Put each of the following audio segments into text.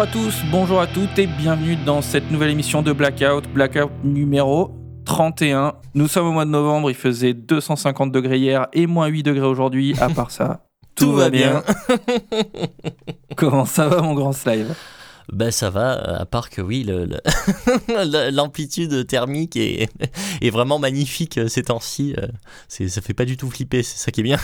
Bonjour à tous, bonjour à toutes et bienvenue dans cette nouvelle émission de Blackout, Blackout numéro 31. Nous sommes au mois de novembre, il faisait 250 degrés hier et moins 8 degrés aujourd'hui. À part ça, tout, va bien. Comment ça va mon grand slime? Ben ça va, à part que oui, le- le- l'amplitude thermique est, est vraiment magnifique euh, ces temps-ci. euh, c'est- Ça fait pas du tout flipper, c'est ça qui est bien.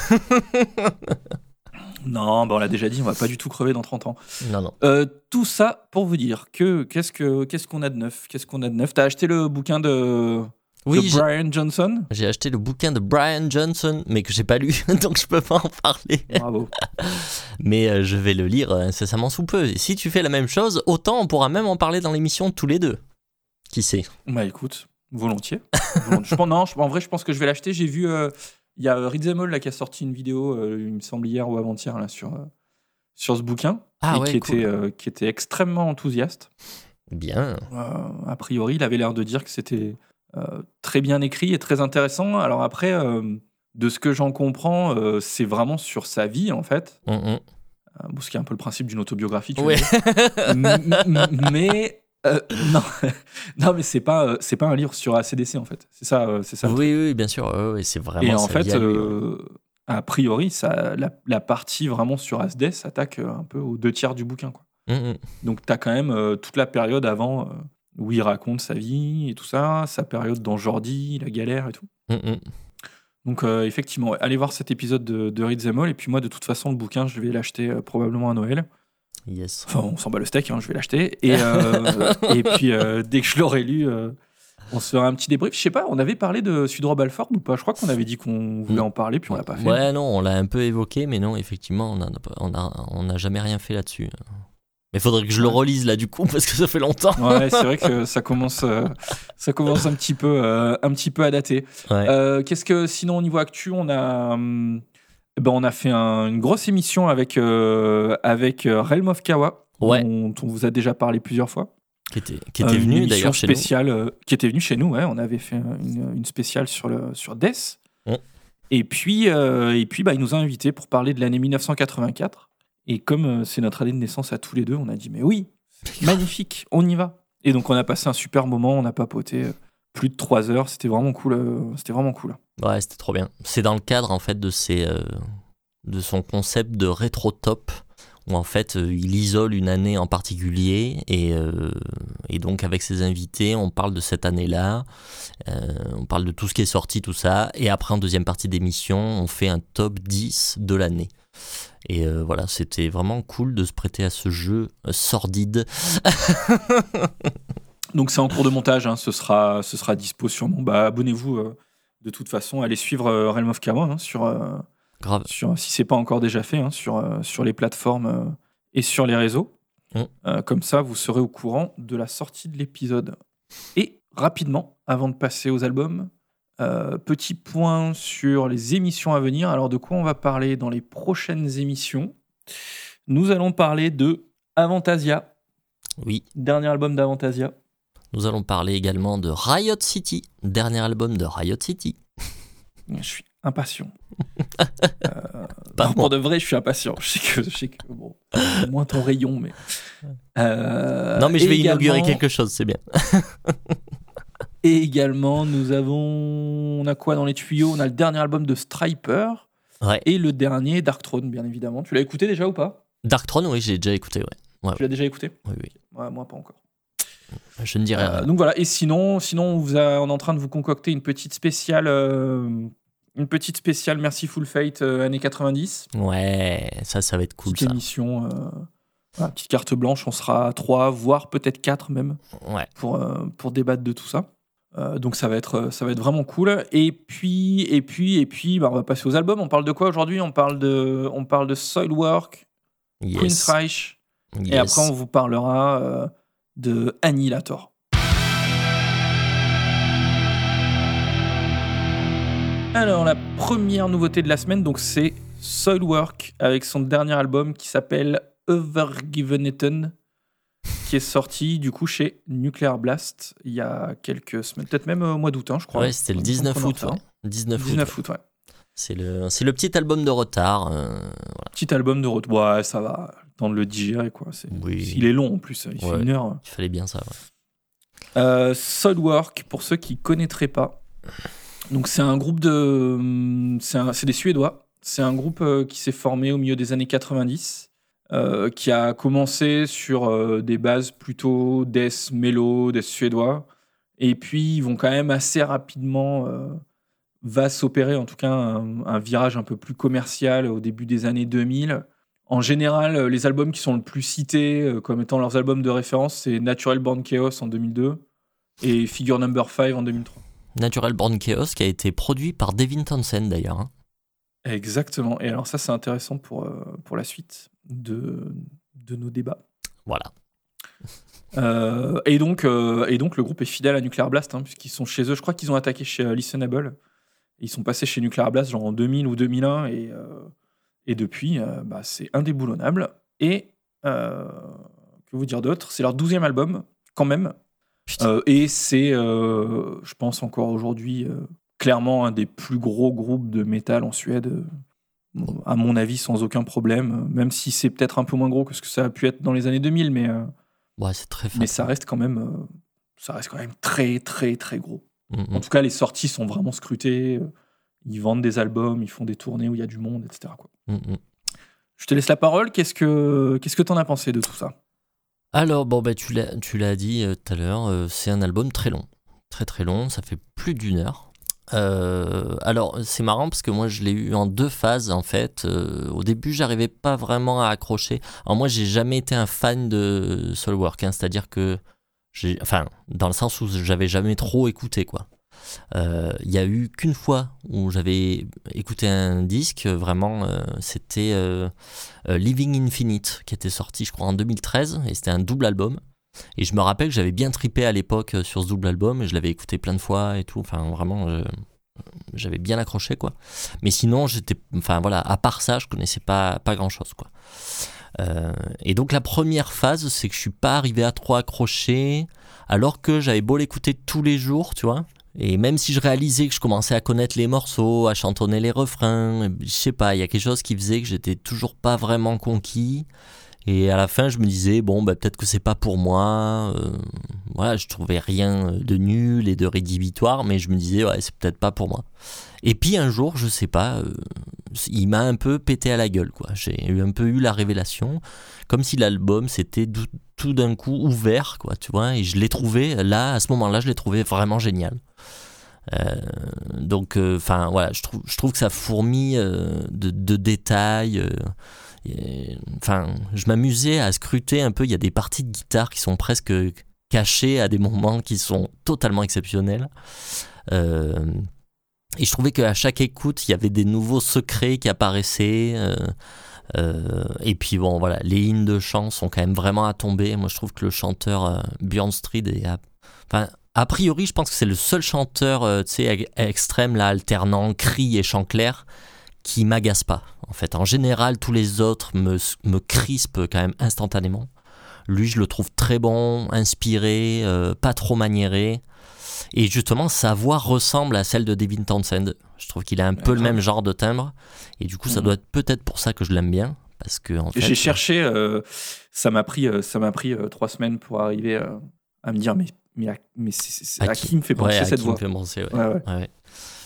Non, bah on l'a déjà dit, on va pas du tout crever dans 30 ans. Non, non. Euh, tout ça pour vous dire que qu'est-ce que qu'est-ce qu'on a de neuf? Qu'est-ce qu'on a de neuf? T'as acheté le bouquin de, Oui, de Brian Johnson? j'ai acheté le bouquin de Brian Johnson, mais que j'ai pas lu, donc je peux pas en parler. Bravo. Mais euh, je vais le lire euh, incessamment sous peu. Et si tu fais la même chose, autant on pourra même en parler dans l'émission tous les deux. Qui sait? Bah écoute, volontiers. Volontiers. je pense, non, je- en vrai, je pense que je vais l'acheter. J'ai vu, euh, il y a euh, Rizemol là qui a sorti une vidéo, euh, il me semble hier ou avant-hier là sur euh, sur ce bouquin, Ah et ouais, qui cool. était euh, qui était extrêmement enthousiaste. Bien. A priori, il avait l'air de dire que c'était très bien écrit et très intéressant. Alors après, de ce que j'en comprends, c'est vraiment sur sa vie en fait. Euh, bon, ce qui est un peu le principe d'une autobiographie. tu m- mais euh, non, non, mais c'est pas euh, c'est pas un livre sur ACDC en fait. C'est ça, euh, c'est ça. oui, oui, bien sûr. ouais, c'est vraiment Et en fait, a priori, ça, la, la partie vraiment sur Asdes s'attaque un peu aux deux tiers du bouquin. Quoi. Hum, hum. Donc, tu as quand même toute la période avant où il raconte sa vie et tout ça, sa période dans Jordi, la galère et tout. Hum. Donc, effectivement, allez voir cet épisode de, de Read Them All. Et puis, moi, de toute façon, le bouquin, je vais l'acheter probablement à Noël. Yes. Enfin, on s'en bat le steak, hein, je vais l'acheter. Et, euh, et puis, euh, dès que je l'aurai lu, euh, on se fera un petit débrief. Je sais pas, on avait parlé de Sudro Balford ou pas? Je crois qu'on avait dit qu'on voulait en parler, puis on l'a pas fait. Ouais, non, on l'a un peu évoqué, mais non, effectivement, on n'a on a, on a jamais rien fait là-dessus. Mais il faudrait que je le relise là, du coup, parce que ça fait longtemps. Ouais, c'est vrai que ça commence, ça commence un petit peu, un petit peu à dater. Ouais. Qu'est-ce que sinon au niveau actu, on a, hum, ben on a fait un- une grosse émission avec euh, avec euh, Realm of Kawa, Ouais. dont on vous a déjà parlé plusieurs fois. qui était, qui Euh, était une venu d'ailleurs chez nous. spéciale, euh, qui était venu chez nous. Ouais, on avait fait une, une spéciale sur le sur Death. Et puis euh, et puis bah, il nous a invités pour parler de l'année 1984. Et comme euh, c'est notre année de naissance à tous les deux, on a dit mais oui, magnifique, on y va. Et donc on a passé un super moment, on a papoté euh, plus de trois heures. C'était vraiment cool. euh, C'était vraiment cool. Ouais, c'était trop bien. C'est dans le cadre en fait de euh, de son concept de rétro top où en fait euh, il isole une année en particulier et, donc avec ses invités on parle de cette année-là, on parle de tout ce qui est sorti, tout ça et après en deuxième partie d'émission on fait un top 10 de l'année. Et voilà, c'était vraiment cool de se prêter à ce jeu sordide. Donc c'est en cours de montage, hein, ce, sera, ce sera dispo sûrement. Bah, abonnez-vous euh, de toute façon, allez suivre euh, Realm of Kawa hein, sur, euh, Grave. sur, si c'est pas encore déjà fait, hein, sur, euh, sur les plateformes et sur les réseaux. Mm. Comme ça, vous serez au courant de la sortie de l'épisode. Et rapidement, avant de passer aux albums, petit point sur les émissions à venir. Alors de quoi on va parler dans les prochaines émissions? Nous allons parler de Avantasia, Oui, dernier album d'Avantasia. Nous allons parler également de Riot City, dernier album de Riot City. Je suis impatient. Euh, Pas non, moi. pour de vrai, je suis impatient. Je sais que, je sais que bon, c'est moins ton rayon, mais. Euh, non mais je vais inaugurer également- quelque chose, c'est bien. Et également, nous avons. On a quoi dans les tuyaux? On a le dernier album de Striper Ouais. et le dernier Dark Throne, bien évidemment. Tu l'as écouté déjà ou pas? Dark Throne, oui, j'ai déjà écouté, ouais. Tu l'as déjà écouté? Oui, oui. Moi, pas encore. Je ne dirais Euh, rien. donc voilà. Et sinon, sinon on, vous a- on est en train de vous concocter une petite spéciale. euh, une petite spéciale Merciful Fate euh, années 90. Ouais, ça, ça va être cool, petite ça. émission. voilà, petite carte blanche, on sera à 3, voire peut-être 4 même, Ouais. pour, euh, pour débattre de tout ça. Euh, donc ça va, être, ça va être vraiment cool. Et puis, et puis, et puis bah, on va passer aux albums. On parle de quoi aujourd'hui? On, parle de- on parle de Soilwork, Yes. Prince Reich, et après on vous parlera de Annihilator. Alors la première nouveauté de la semaine, donc c'est Soilwork avec son dernier album qui s'appelle Overgiveneton, qui est sorti du coup chez Nuclear Blast il y a quelques semaines, peut-être même au mois d'août, hein, je crois. Ouais, c'était le Il me semble 19 qu'on en août. ouais. 19 août. 19 août, ouais. C'est le, le petit album de retard. euh, Petit album de route. Ouais, ça va. Temps de le digérer. Quoi. C'est- Oui. Il est long en plus, il fait Ouais. une heure. Il fallait bien ça. ouais. Euh, Soilwork, pour ceux qui connaîtraient pas. Donc c'est un groupe de, c'est un- c'est des Suédois. C'est un groupe euh, qui s'est formé au milieu des années 90, euh, qui a commencé sur euh, des bases plutôt death mélo, death suédois, et puis ils vont quand même assez rapidement euh, va s'opérer en tout cas un, un virage un peu plus commercial au début des années 2000. En général, euh, les albums qui sont le plus cités euh, comme étant leurs albums de référence, c'est Natural Born Chaos en 2002 et Figure Number 5 en 2003. Natural Born Chaos qui a été produit par Devin Townsend d'ailleurs. hein. Exactement. Et alors ça, c'est intéressant pour, euh, pour la suite de, de nos débats. Voilà. Euh, et, donc, euh, et donc, le groupe est fidèle à Nuclear Blast, hein, puisqu'ils sont chez eux. Je crois qu'ils ont attaqué chez Listenable. Ils sont passés chez Nuclear Blast genre en 2000 ou 2001. Et, euh, et depuis, euh, bah, c'est indéboulonnable. Et euh, que vous dire d'autre? C'est leur douzième album, quand même. Euh, et c'est, je pense encore aujourd'hui, clairement un des plus gros groupes de métal en Suède. à mon avis, sans aucun problème. Même si c'est peut-être un peu moins gros que ce que ça a pu être dans les années 2000, mais... Ouais, très mais ça reste quand même ça reste quand même très très très gros Mm, en tout cas les sorties sont vraiment scrutées ils vendent des albums ils font des tournées où il y a du monde etc quoi. mm, mm. je te laisse la parole qu'est-ce que qu'est-ce que t'en as pensé de tout ça? Alors, bon, bah, tu l'as tu l'as dit euh, tout à l'heure, euh, c'est un album très long. Très très long, ça fait plus d'une heure. Euh, alors, c'est marrant parce que moi, je l'ai eu en deux phases en fait. Au début, j'arrivais pas vraiment à accrocher. Alors, moi, j'ai jamais été un fan de Soulwork, hein, c'est-à-dire que. j'ai- Enfin, dans le sens où j'avais jamais trop écouté, quoi. Euh, Il y a eu qu'une fois où j'avais écouté un disque, vraiment, euh, c'était euh, euh, Living Infinite, qui était sorti, je crois, en 2013, et c'était un double album. Et je me rappelle que j'avais bien tripé à l'époque euh, sur ce double album, et je l'avais écouté plein de fois et tout. Enfin, vraiment, j'avais bien accroché, quoi. Mais sinon, j'étais, enfin voilà, à part ça, je connaissais pas, pas grand chose, quoi. Euh, et donc la première phase, c'est que je suis pas arrivé à trop accrocher, alors que j'avais beau l'écouter tous les jours, tu vois. Et même si je réalisais que je commençais à connaître les morceaux, à chantonner les refrains, je sais pas, il y a quelque chose qui faisait que j'étais toujours pas vraiment conquis. Et à la fin, je me disais, bon, bah, peut-être que c'est pas pour moi. euh, voilà, je trouvais rien de nul et de rédhibitoire, mais je me disais, ouais, c'est peut-être pas pour moi. Et puis un jour, je sais pas, euh, il m'a un peu pété à la gueule, quoi. J'ai un peu eu la révélation, comme si l'album s'était tout d'un coup ouvert, quoi, tu vois. Et je l'ai trouvé, là, à ce moment-là, je l'ai trouvé vraiment génial. Euh, donc, enfin, voilà, je trouve, que ça fourmille euh, de, de détails. euh, Enfin, je m'amusais à scruter un peu. Il y a des parties de guitare qui sont presque cachées à des moments qui sont totalement exceptionnels. Euh, et je trouvais qu'à chaque écoute, il y avait des nouveaux secrets qui apparaissaient. Euh, et puis bon, voilà, les lignes de chant sont quand même vraiment à tomber. Moi, je trouve que le chanteur euh, Björn Strid est, à- enfin, a priori, je pense que c'est le seul chanteur, euh, extrême là, alternant cri et chant clair, qui m'agace pas. En fait, en général, tous les autres me, me crispent quand même instantanément. Lui, je le trouve très bon, inspiré, euh, pas trop maniéré. Et justement, sa voix ressemble à celle de Devin Townsend. Je trouve qu'il a un peu le même genre de timbre. Et du coup, ça Mhm. doit être peut-être pour ça que je l'aime bien. Parce que, en fait, j'ai cherché euh, ça m'a pris euh, ça m'a pris euh, trois semaines pour arriver euh, à me dire mais mais, à, mais c'est- c'est- c'est- à qui me fait penser ouais, à cette qui voix? me fait penser, ouais. Ouais, ouais.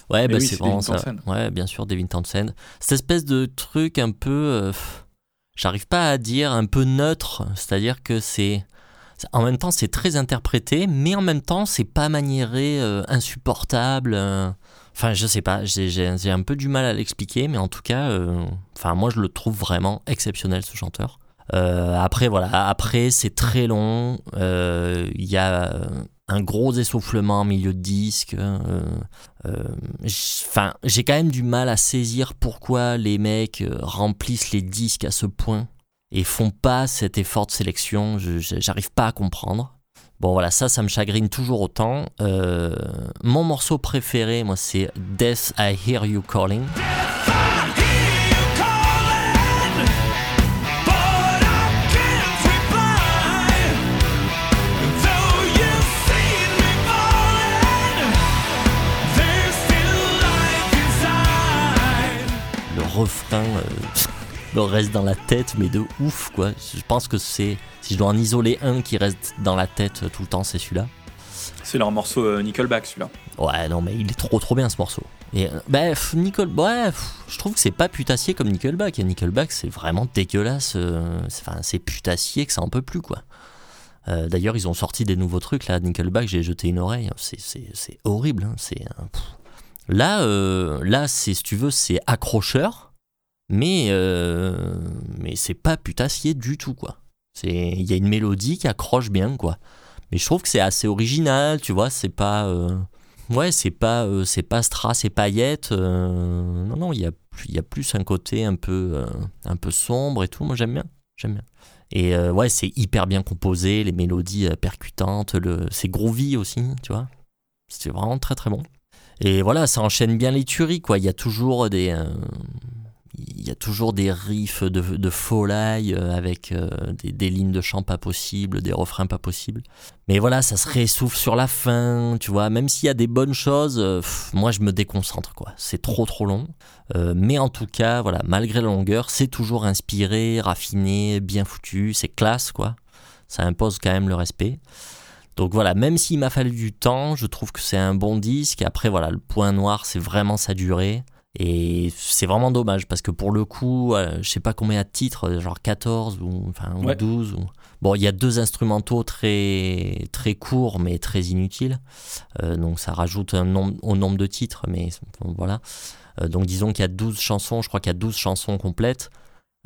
Bah, oui, c'est c'est vraiment ça. Townsend. Ouais, bien sûr, Devin Townsend. Cette espèce de truc un peu. J'arrive pas à dire, un peu neutre. C'est-à-dire que c'est. En même temps, c'est très interprété, mais en même temps, c'est pas maniéré, euh, insupportable. euh. Enfin, je sais pas, j'ai un peu du mal à l'expliquer, mais en tout cas, euh, enfin, moi, je le trouve vraiment exceptionnel, ce chanteur. Après, voilà, après, c'est très long. Il y a un gros essoufflement en milieu de disque. Enfin, j'ai quand même du mal à saisir pourquoi les mecs remplissent les disques à ce point et font pas cet effort de sélection. J'arrive pas à comprendre. Bon voilà, ça, ça me chagrine toujours autant. Euh, mon morceau préféré, moi, c'est Death I Hear You Calling. Le refrain, euh, reste dans la tête, mais de ouf, quoi. Je pense que c'est. Si je dois en isoler un qui reste dans la tête tout le temps, c'est celui-là. C'est leur morceau euh, Nickelback, celui-là. Ouais, non, mais il est trop trop bien ce morceau. Et euh, bref, Nickel, bref, je trouve que c'est pas putassier comme Nickelback. Et Nickelback, c'est vraiment dégueulasse. euh, c'est- Enfin, c'est putassier que ça en peut plus, quoi. Euh, D'ailleurs, ils ont sorti des nouveaux trucs là. Nickelback, j'ai jeté une oreille. C'est- horrible. hein, C'est euh, là, euh, là, c'est si tu veux, c'est accrocheur, mais euh, mais c'est pas putassier du tout, quoi. C'est il y a une mélodie qui accroche bien, quoi. Mais je trouve que c'est assez original, tu vois. C'est pas euh, Ouais, c'est pas, euh, c'est pas strass et paillettes. euh, non, non, il y a, il y a plus un côté un peu, un peu sombre et tout. Moi, j'aime bien, j'aime bien. Et ouais, c'est hyper bien composé, les mélodies percutantes, le, c'est groovy aussi, tu vois. C'est vraiment très très bon. Et voilà, ça enchaîne bien les tueries, quoi. Il y a toujours des, il y a toujours des riffs de, de euh, avec euh, des, lignes de chant pas possibles, des refrains pas possibles. Mais voilà, ça se réessouffle sur la fin, tu vois. Même s'il y a des bonnes choses, euh, moi je me déconcentre, quoi. C'est trop trop long. Mais en tout cas, voilà, malgré la longueur, c'est toujours inspiré, raffiné, bien foutu, c'est classe, quoi. Ça impose quand même le respect. Donc voilà, même s'il m'a fallu du temps, je trouve que c'est un bon disque. Après, voilà, le point noir, c'est vraiment sa durée. Et c'est vraiment dommage parce que pour le coup, euh, je sais pas combien de titres, genre 14 ou, enfin, ou Ouais. 12. Ou... Bon, il y a deux instrumentaux très, très courts mais très inutiles. Euh, donc ça rajoute un nombre, au nombre de titres, mais voilà. Euh, donc disons qu'il y a 12 chansons, je crois qu'il y a 12 chansons complètes.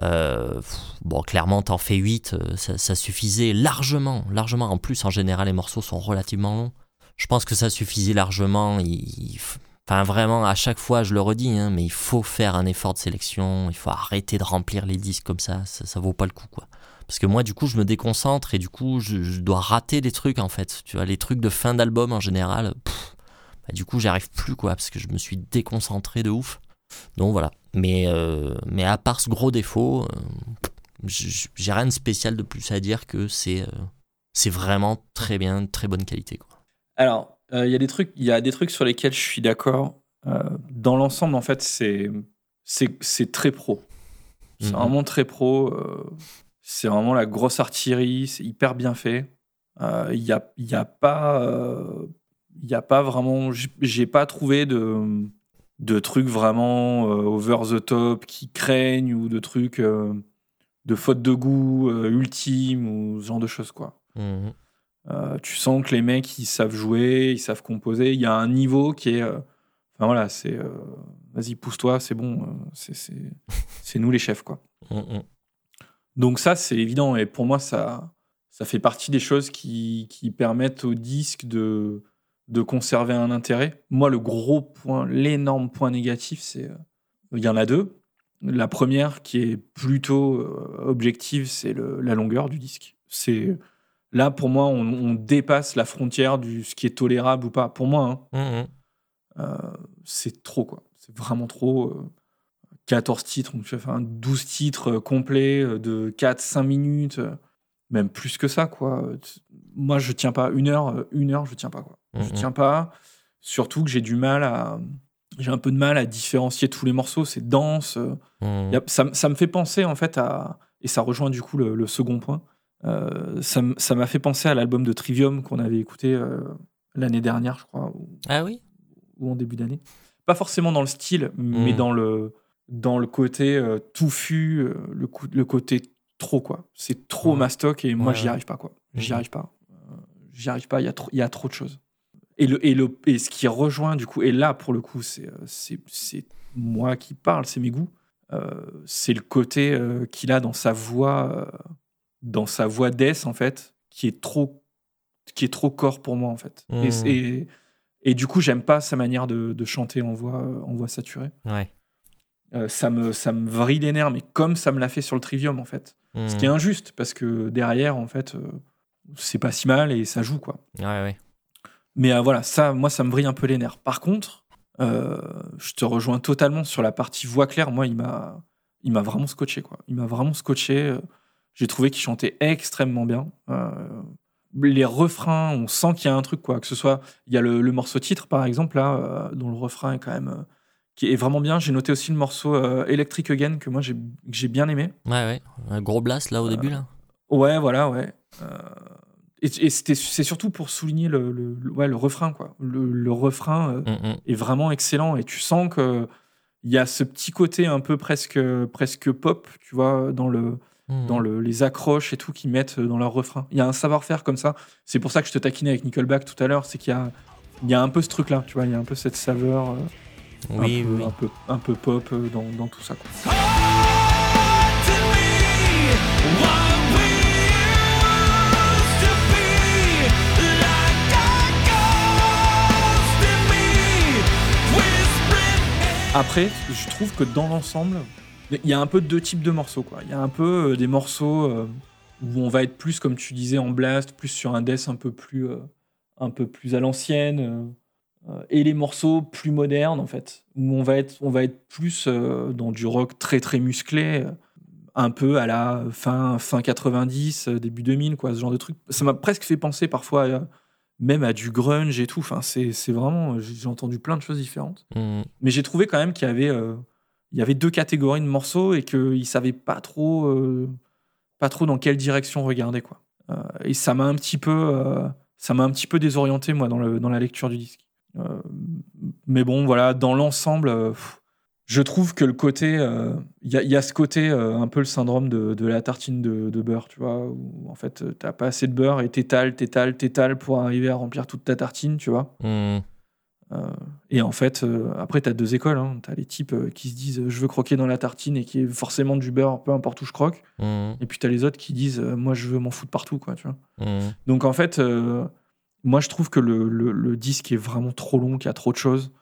Euh, bon, clairement, t'en fais 8, euh, ça, ça suffisait largement, largement. En plus, en général, les morceaux sont relativement longs. Je pense que ça suffisait largement. Il, il f- Enfin, vraiment, à chaque fois, je le redis, hein, mais il faut faire un effort de sélection. Il faut arrêter de remplir les disques comme ça. Ça, vaut pas le coup, quoi. Parce que moi, du coup, je me déconcentre et du coup, je, dois rater des trucs, en fait. Tu vois, les trucs de fin d'album, en général, pff, bah, du coup, j'arrive plus, quoi, parce que je me suis déconcentré de ouf. Donc voilà. Mais, euh, mais à part ce gros défaut, euh, j'ai rien de spécial de plus à dire que c'est euh, c'est vraiment très bien, très bonne qualité. Quoi. Alors, euh, il y a des trucs, il y a des trucs sur lesquels je suis d'accord. Euh, dans l'ensemble, en fait, c'est c'est c'est très pro. C'est Mhm. vraiment très pro. euh, c'est vraiment la grosse artillerie. C'est hyper bien fait. Il y a il y a pas il y a pas vraiment. j'ai- pas trouvé de de trucs vraiment over the top qui craignent ou de trucs de faute de goût ultime ou ce genre de choses quoi. Mhm. Euh, tu sens que les mecs, ils savent jouer, ils savent composer. Il y a un niveau qui est. euh, Enfin voilà, c'est. euh, Vas-y, pousse-toi, c'est bon. euh, c'est- c'est c'est nous les chefs, quoi. Mhm. Donc, ça, c'est évident. Et pour moi, ça, ça fait partie des choses qui, qui permettent au disque de, de conserver un intérêt. Moi, le gros point, l'énorme point négatif, c'est. euh, Il y en a deux. La première, qui est plutôt euh, objective, c'est le- la longueur du disque. C'est. Là, pour moi, on, on dépasse la frontière du ce qui est tolérable ou pas. Pour moi, hein, Mhm. euh, c'est trop, quoi. C'est vraiment trop. euh, 14 titres, donc tu un 12 titres euh, complets euh, de 4-5 minutes, même plus que ça, quoi. Moi, je tiens pas. Une heure, une heure, je tiens pas, quoi. Je Mhm. tiens pas. Surtout que j'ai du mal à. J'ai un peu de mal à différencier tous les morceaux. C'est dense. y a- ça, me fait penser, en fait, à. Et ça rejoint du coup le, le second point. Euh, ça m'a fait penser à l'album de Trivium qu'on avait écouté euh, l'année dernière, je crois, ou, Ah oui? ou en début d'année. Pas forcément dans le style, mais Mm. dans le, dans le côté euh, touffu, le, côté trop, quoi. C'est trop mastoc et moi, Ouais, j'y arrive pas, quoi. J'y Mhm. arrive pas. J'y arrive pas, il y, a trop- y a trop de choses. Et, le, et, le, et ce qui rejoint, du coup, et là, pour le coup, c'est, moi qui parle, c'est mes goûts. C'est le côté qu'il a dans sa voix, dans sa voix d'Es, en fait, qui est trop, qui est trop corps pour moi, en fait. Et, Mhm. et, et du coup, j'aime pas sa manière de, de chanter en voix, euh, en voix saturée. Ouais. Euh, ça, me, ça me vrille les nerfs, mais comme ça me l'a fait sur le Trivium, en fait. Ce Mhm. qui est injuste, parce que derrière, en fait, euh, c'est pas si mal et ça joue, quoi. Ouais, ouais. Mais euh, voilà, ça, moi, ça me vrille un peu les nerfs. Par contre, je te rejoins totalement sur la partie voix claire. Moi, il m'a, il m'a vraiment scotché, quoi. Il m'a vraiment scotché. J'ai trouvé qu'il chantait extrêmement bien. Euh, les refrains, on sent qu'il y a un truc, quoi. Que ce soit, il y a le, le morceau titre, par exemple, là, euh, dont le refrain est quand même, euh, qui est vraiment bien. J'ai noté aussi le morceau Electric Again que moi j'ai bien aimé. Ouais, ouais. Un gros blast là au début là. Ouais, voilà, ouais. Et et c'est surtout pour souligner le, le- le- ouais, le refrain, quoi. Le, refrain Mm, mm. est vraiment excellent et tu sens que il y a ce petit côté un peu presque, presque pop, tu vois, dans, le, Mm. dans le, les accroches et tout qu'ils mettent dans leur refrain. Il y a un savoir-faire comme ça. C'est pour ça que je te taquinais avec Nickelback tout à l'heure, c'est qu'il y a, il y a un peu ce truc-là, tu vois, il y a un peu cette saveur euh, Oui, un, peu, oui. un, peu, un peu pop euh, dans, dans tout ça. Quoi. Après, je trouve que dans l'ensemble, il y a un peu deux types de morceaux. quoi. Il y a un peu euh, des morceaux euh, où on va être plus, comme tu disais, en blast, plus sur un death un peu plus, euh, un peu plus à l'ancienne, et les morceaux plus modernes, en fait, où on va être, on va être plus dans du rock très très musclé, un peu à la fin, fin 90, euh, début 2000, quoi, ce genre de truc. Ça m'a presque fait penser parfois à- même à du grunge et tout. Enfin, c'est vraiment, j'ai entendu plein de choses différentes. Mm. Mais j'ai trouvé quand même qu'il y avait, euh, il y avait deux catégories de morceaux et qu'ils savaient pas trop, euh, pas trop dans quelle direction regarder. Quoi. Euh, et ça m'a un petit peu, euh, un petit peu désorienté moi dans, la lecture du disque. Mais bon, voilà, dans l'ensemble, je trouve que le côté, il y, a, ce côté un peu le syndrome de, la tartine de, beurre, tu vois, où en fait t'as pas assez de beurre et t'étales, t'étales, t'étales pour arriver à remplir toute ta tartine, tu vois. Mm. Euh, et en fait, euh, après, tu as deux écoles. Hein. Tu as les types euh, qui se disent je veux croquer dans la tartine et qui est forcément du beurre, peu importe où je croque. Mm. Et puis tu as les autres qui disent moi je veux m'en foutre partout. Quoi, tu vois. Mm. Donc en fait, moi je trouve que le, le- le disque est vraiment trop long, qu'il y a trop de choses.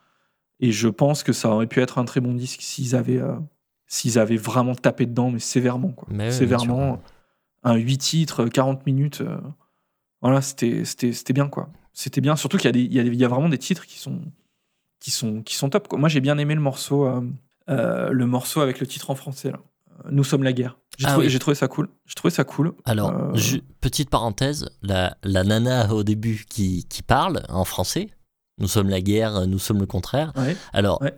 Et je pense que ça aurait pu être un très bon disque s'ils avaient, euh, s'ils avaient vraiment tapé dedans, mais sévèrement. Quoi. Mais sévèrement. Un 8 titres, 40 minutes. euh, voilà, c'était bien. quoi. C'était bien. Surtout qu'il y, a des- il y, a des- il y a vraiment des titres qui sont, qui sont, qui sont top. Quoi. Moi j'ai bien aimé le morceau, euh, euh, le morceau avec le titre en français. Là. Euh, Nous sommes la guerre. J'ai Ah trouvé, oui. j'ai trouvé ça cool. J'ai trouvé ça cool. Alors, Euh, petite parenthèse, la, la nana au début qui, qui parle en français, nous sommes la guerre, nous sommes le contraire. Ouais. Alors, Ouais.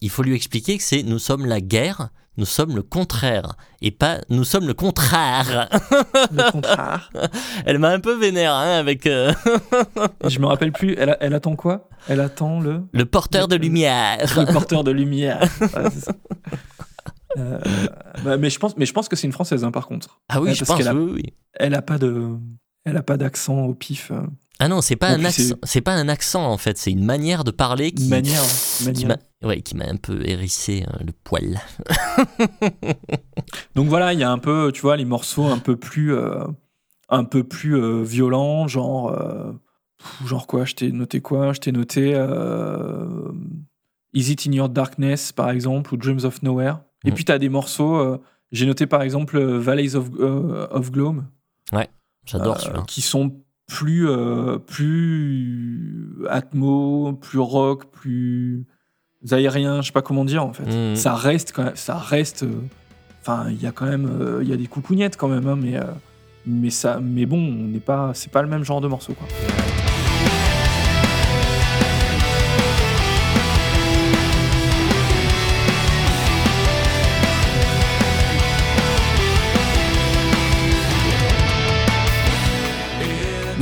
il faut lui expliquer que c'est nous sommes la guerre, nous sommes le contraire, et pas nous sommes le contraire. Le contraire. Elle m'a un peu vénère hein, avec euh, je me rappelle plus. Elle, elle attend quoi? Elle attend le, le porteur de lumière. le porteur de lumière. Ouais, c'est ça. Euh, bah, mais je pense, mais je pense que c'est une française hein, par contre. Ah oui, Ouais, je parce pense, qu'elle a- oui, oui. Elle a pas de, elle a pas d'accent au pif. Ah non, c'est pas En un accent, c'est- pas un accent en fait, c'est une manière de parler qui manière, qui m'a ouais, qui m'a un peu hérissé euh, le poil. Donc voilà, il y a un peu, tu vois, les morceaux un peu plus, euh, un peu plus euh, violents, genre, euh, genre quoi Je t'ai noté quoi Je t'ai noté Is It in Your Darkness, par exemple, ou Dreams of Nowhere. Et Mhm. puis tu as des morceaux. euh, J'ai noté par exemple Valleys of, euh, of Gloom, J'adore euh, celui-là. qui sont plus, euh, plus atmo, plus rock, plus aérien, je sais pas comment dire en fait. Mhm. Ça reste quand même, ça reste. euh, Enfin, il y a quand même, euh, il y a des coucougnettes quand même, hein, mais mais ça, mais bon, on n'est pas, c'est pas le même genre de morceau quoi.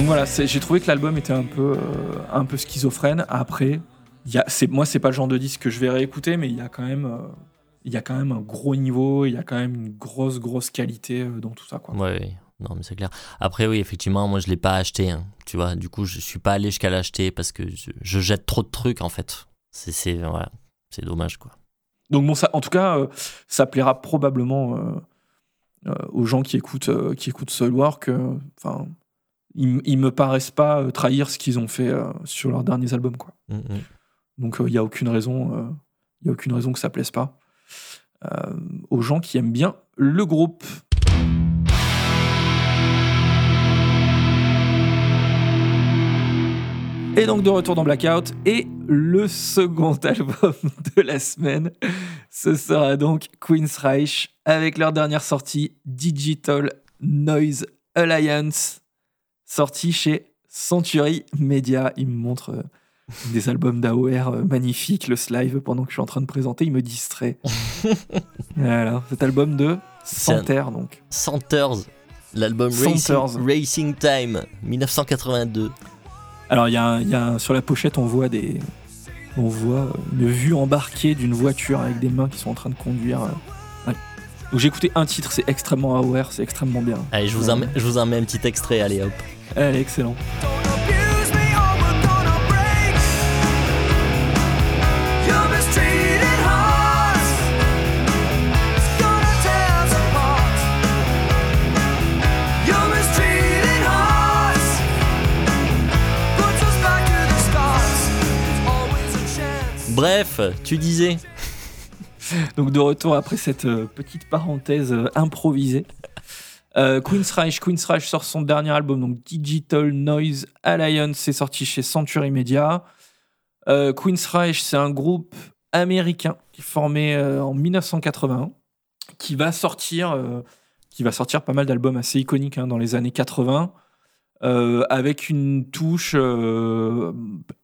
Donc voilà, j'ai trouvé que l'album était un peu, euh, un peu schizophrène. Après, y a, moi, c'est pas le genre de disque que je vais réécouter, mais il y a quand même, euh, il y a quand même un gros niveau, il y a quand même une grosse, grosse qualité euh, dans tout ça. Quoi. Ouais, non, mais c'est clair. Après, oui, effectivement, moi, je l'ai pas acheté. hein, tu vois, du coup, je suis pas allé jusqu'à l'acheter parce que je, je jette trop de trucs, en fait. C'est, voilà, dommage, quoi. Donc bon, ça, en tout cas, euh, ça plaira probablement euh, euh, aux gens qui écoutent, qui écoutent Soulwork. Enfin, ils, ils me paraissent pas euh, trahir ce qu'ils ont fait euh, sur leurs derniers albums, quoi. Mm, mm. Donc il n'y a aucune raison, euh, y a aucune raison que ça plaise pas euh, aux gens qui aiment bien le groupe. Et donc de retour dans Blackout et le second album de la semaine, ce sera donc Queen's Reich avec leur dernière sortie Digital Noise Alliance, sortie chez Century Media. Il me montre euh, des albums d'AOR euh, magnifiques, le Slive, pendant que je suis en train de présenter, il me distrait. voilà, cet album de Santerre, donc. Centers, l'album. Racing, Racing Time, 1982. Alors, il y a, un- il y a un- sur la pochette, on voit des. On voit une vue embarquée d'une voiture avec des mains qui sont en train de conduire. Donc, j'ai écouté un titre, c'est extrêmement AOR, c'est extrêmement bien. Allez, je vous, en, mets- je vous en mets un petit extrait, allez hop. Elle est excellente. Don't abuse me or we're gonna break. You're mistreated hearts. It's gonna tear us apart. You're mistreated hearts. Puts us back to the start. There's always a chance. Bref, tu disais Donc de retour après cette euh, petite parenthèse euh, improvisée. Euh, Queen's Reich, Queen's Reich sort son dernier album, donc Digital Noise Alliance, c'est sorti chez Century Media. Queen's Reich, c'est un groupe américain qui est formé en 1981, qui va sortir, qui va sortir pas mal d'albums assez iconiques hein, dans les années 80, euh, avec une touche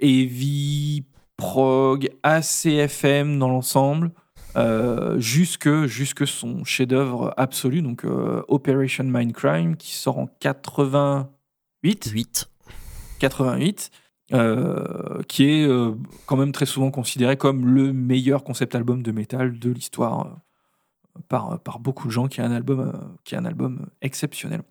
heavy, prog, ACFM dans l'ensemble euh, jusque, jusque son chef-d'œuvre absolu, donc euh, Operation Mindcrime, qui sort en 88, 8. 88 euh, qui est quand même très souvent considéré comme le meilleur concept album de métal de l'histoire par, par beaucoup de gens, qui est un album, qui est un album exceptionnel.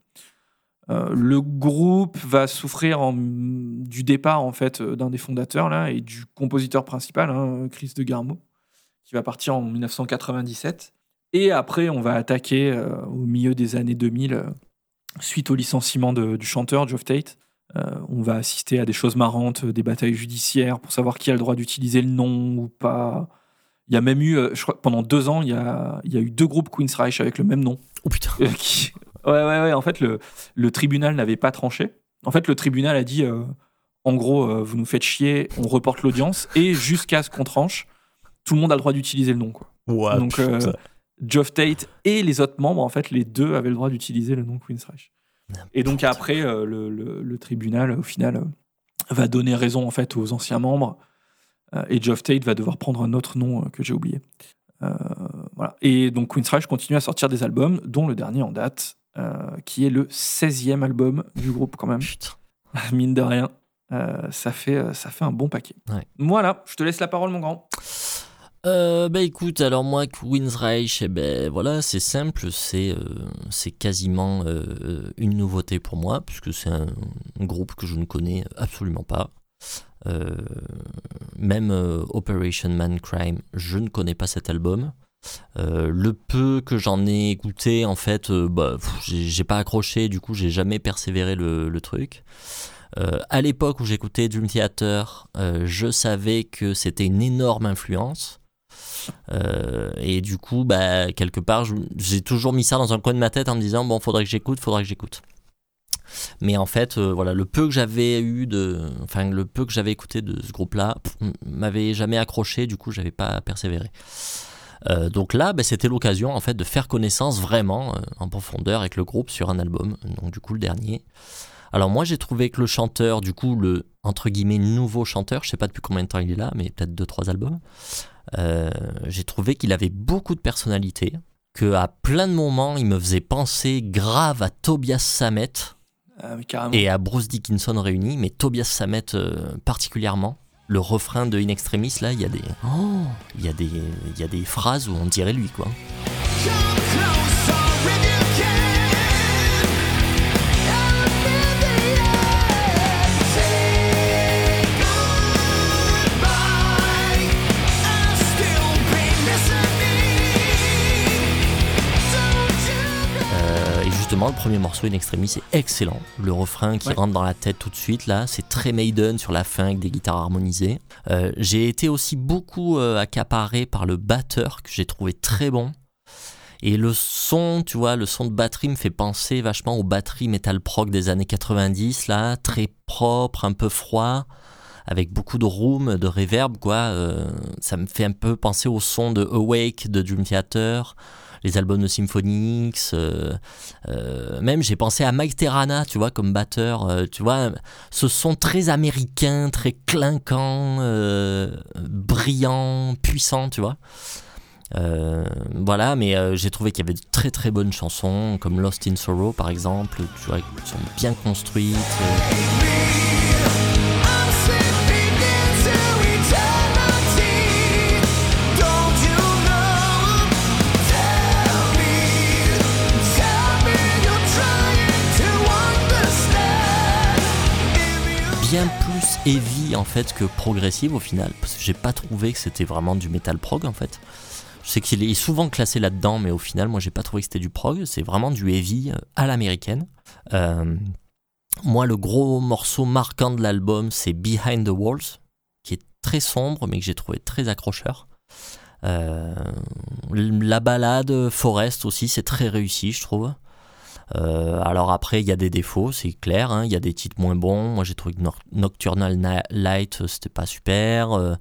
Euh, le groupe va souffrir en- du départ en fait d'un des fondateurs là et du compositeur principal, hein, Chris de Garmo, qui va partir en 1997. Et après, on va attaquer euh, au milieu des années 2000, euh, suite au licenciement de- du chanteur Geoff Tate. Euh, on va assister à des choses marrantes, des batailles judiciaires pour savoir qui a le droit d'utiliser le nom ou pas. Il y a même eu, je crois, pendant deux ans, il y a, il y a eu deux groupes Queen's Reich avec le même nom. Oh putain. Qui- Ouais, ouais, ouais. En fait, le, le tribunal n'avait pas tranché. En fait, le tribunal a dit, en gros, vous nous faites chier, on reporte l'audience et jusqu'à ce qu'on tranche, tout le monde a le droit d'utiliser le nom. Quoi. Donc, euh, Geoff Tate et les autres membres, en fait, les deux avaient le droit d'utiliser le nom Queen's Reich. Et donc après, euh, le, le- le tribunal, au final, euh, va donner raison en fait aux anciens membres. euh, et Geoff Tate va devoir prendre un autre nom que j'ai oublié. Voilà. Et donc Queen's Reich continue à sortir des albums, dont le dernier en date, qui est le 16e album du groupe quand même. Putain. Mine de rien, ça, fait, ça fait un bon paquet. Ouais. Voilà, je te laisse la parole mon grand. Euh, bah écoute, alors moi, Queen's Reich, eh ben voilà, c'est simple, c'est euh, quasiment euh, une nouveauté pour moi, puisque c'est un, groupe que je ne connais absolument pas. Même Operation Man Crime, je ne connais pas cet album. Le peu que j'en ai écouté, en fait, bah, j'ai pas accroché, du coup, j'ai jamais persévéré le, truc. À l'époque où j'écoutais Dream Theater, je savais que c'était une énorme influence. Euh, et du coup, bah, quelque part, j'ai toujours mis ça dans un coin de ma tête en me disant bon, faudrait que j'écoute, faudrait que j'écoute. Mais en fait, euh, voilà, le peu que j'avais eu de, enfin, le peu que j'avais écouté de ce groupe-là, m'avait jamais accroché. Du coup, j'avais pas persévéré. Euh, donc là, bah, c'était l'occasion en fait de faire connaissance vraiment en profondeur avec le groupe sur un album. Donc du coup, le dernier. Alors moi, j'ai trouvé que le chanteur, du coup, le entre guillemets nouveau chanteur, je sais pas depuis combien de temps il est là, mais peut-être deux trois albums. Euh, j'ai trouvé qu'il avait beaucoup de personnalité, que à plein de moments il me faisait penser grave à Tobias Sammet Euh, carrément. et à Bruce Dickinson réunis, mais Tobias Sammet euh, particulièrement. Le refrain de In Extremis là, il y a des, oh, y a des, il y a des phrases où on dirait lui quoi. Justement, le premier morceau, In Extremis, c'est excellent. Le refrain qui Ouais. rentre dans la tête tout de suite, là, c'est très Maiden sur la fin avec des guitares harmonisées. Euh, j'ai été aussi beaucoup euh, accaparé par le batteur que j'ai trouvé très bon. Et le son, tu vois, le son de batterie me fait penser vachement aux batteries metal prog des années 90, là, très propre, un peu froid, avec beaucoup de room, de reverb, quoi. Euh, ça me fait un peu penser au son de Awake de Dream Theater, les albums de Symphony X. euh, euh, même j'ai pensé à Mike Terrana, tu vois, comme batteur. euh, tu vois, ce son très américain, très clinquant, brillant, puissant, tu vois. Voilà, mais j'ai trouvé qu'il y avait de très très bonnes chansons, comme Lost in Sorrow par exemple, tu vois, qui sont bien construites. Plus heavy en fait que progressive au final. Parce que j'ai pas trouvé que c'était vraiment du metal prog en fait. Je sais qu'il est souvent classé là-dedans mais au final moi j'ai pas trouvé que c'était du prog. C'est vraiment du heavy euh, à l'américaine. Euh, moi le gros morceau marquant de l'album c'est Behind the Walls qui est très sombre mais que j'ai trouvé très accrocheur. Euh, la balade Forest aussi c'est très réussi je trouve euh, alors après, il y a des défauts, c'est clair. hein, Il y a des titres moins bons. Moi, j'ai trouvé que Nocturnal Na- Light, euh, c'était pas super. Euh,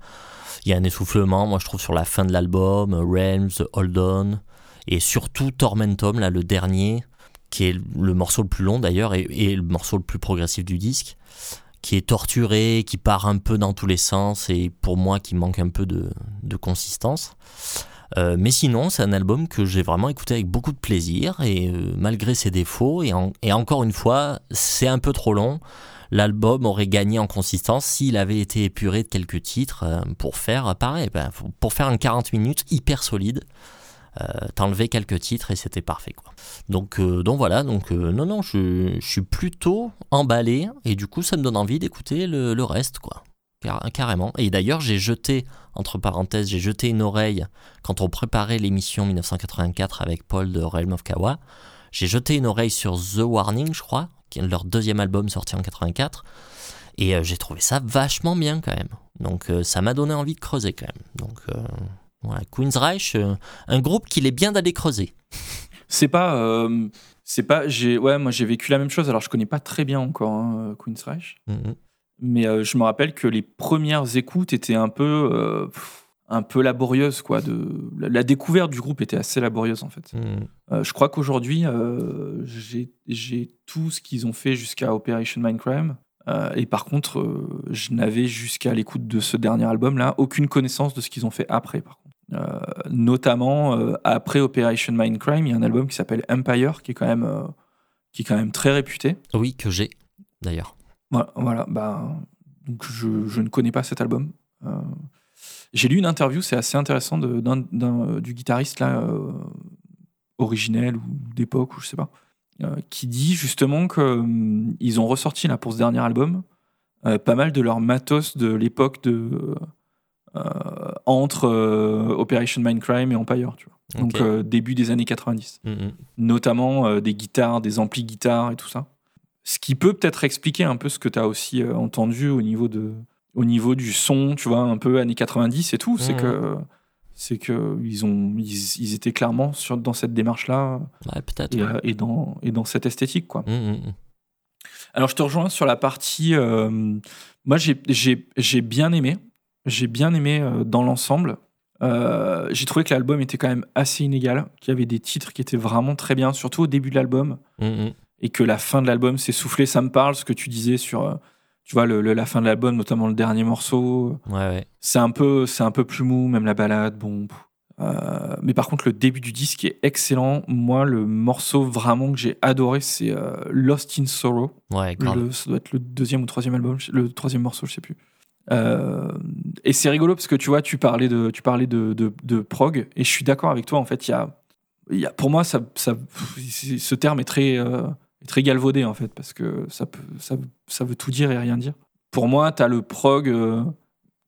Il y a un essoufflement, moi, je trouve, sur la fin de l'album. Realms, Hold On. Et surtout Tormentum, là, le dernier, qui est le morceau le plus long d'ailleurs, et, et le morceau le plus progressif du disque, qui est torturé, qui part un peu dans tous les sens, et pour moi, qui manque un peu de, de consistance. Euh, mais sinon, c'est un album que j'ai vraiment écouté avec beaucoup de plaisir et euh, malgré ses défauts, et, en- et encore une fois, c'est un peu trop long. L'album aurait gagné en consistance s'il avait été épuré de quelques titres euh, pour faire, pareil, ben, pour faire un 40 minutes hyper solide. Euh, quelques titres et c'était parfait. Donc, voilà, donc non, non, je, je suis plutôt emballé et du coup, ça me donne envie d'écouter le, le reste, quoi. Car- carrément. Et d'ailleurs, j'ai jeté, entre parenthèses, j'ai jeté une oreille quand on préparait l'émission 1984 avec Paul de Realm of Kawa. J'ai jeté une oreille sur The Warning, je crois, qui est leur deuxième album sorti en 84. Et euh, j'ai trouvé ça vachement bien quand même. Donc euh, ça m'a donné envie de creuser quand même. Donc euh, voilà, euh, un groupe qu'il est bien d'aller creuser. C'est pas. c'est pas. J'ai, ouais, moi j'ai vécu la même chose. Alors je connais pas très bien encore hein, Queensryche. Mhm. Mais euh, je me rappelle que les premières écoutes étaient un peu. euh, un peu laborieuses, quoi. De... La, la découverte du groupe était assez laborieuse, en fait. Mhm. Euh, je crois qu'aujourd'hui, j'ai tout ce qu'ils ont fait jusqu'à Operation Mindcrime. Et par contre, je n'avais jusqu'à l'écoute de ce dernier album-là aucune connaissance de ce qu'ils ont fait après, par contre. Notamment, après Operation Mindcrime, il y a un album qui s'appelle Empire, qui est quand même, qui est quand même très réputé. Oui, que j'ai d'ailleurs. Voilà, voilà, bah, donc je, je ne connais pas cet album. Euh, J'ai lu une interview, c'est assez intéressant, de- d'un- du guitariste là, euh, originel ou d'époque, ou je sais pas, euh, qui dit justement qu'ils ont ressorti là, pour ce dernier album euh, pas mal de leur matos de l'époque de. euh, entre euh, Operation Mindcrime et Empire, tu vois. Donc euh, début des années 90 Mhm. notamment euh, des guitares, des amplis guitares et tout ça. Ce qui peut peut-être expliquer un peu ce que tu as aussi euh, entendu au niveau, de, au niveau du son, tu vois, un peu années 90 et tout. C'est Mhm. que, c'est que ils, ont, ils, ils étaient clairement sur, dans cette démarche-là Ouais, peut-être. et, ouais. euh, et dans, et dans cette esthétique, quoi. Mhm, mhm. Alors, je te rejoins sur la partie. euh, moi, j'ai- j'ai j'ai bien aimé. J'ai bien aimé euh, dans l'ensemble. Euh, j'ai trouvé que l'album était quand même assez inégal, qu'il y avait des titres qui étaient vraiment très bien, surtout au début de l'album. Et que la fin de l'album s'est soufflée. Ça me parle, ce que tu disais sur, euh, tu vois, le, le- la fin de l'album, notamment le dernier morceau. Ouais, ouais. C'est un peu, c'est un peu plus mou, même la balade. Bon. Euh, mais par contre, le début du disque est excellent. Moi, le morceau vraiment que j'ai adoré, c'est euh, Lost in Sorrow. Ouais. Le- ça doit être le deuxième ou troisième album, le troisième morceau, je sais plus. Euh, et c'est rigolo parce que tu vois, tu parlais de, tu parlais de, de, de prog, et je suis d'accord avec toi. En fait, il y a, y a, pour moi, ça, ce terme est très, très galvaudé en fait, parce que ça, peut, ça, ça veut tout dire et rien dire. Pour moi, tu as le prog euh,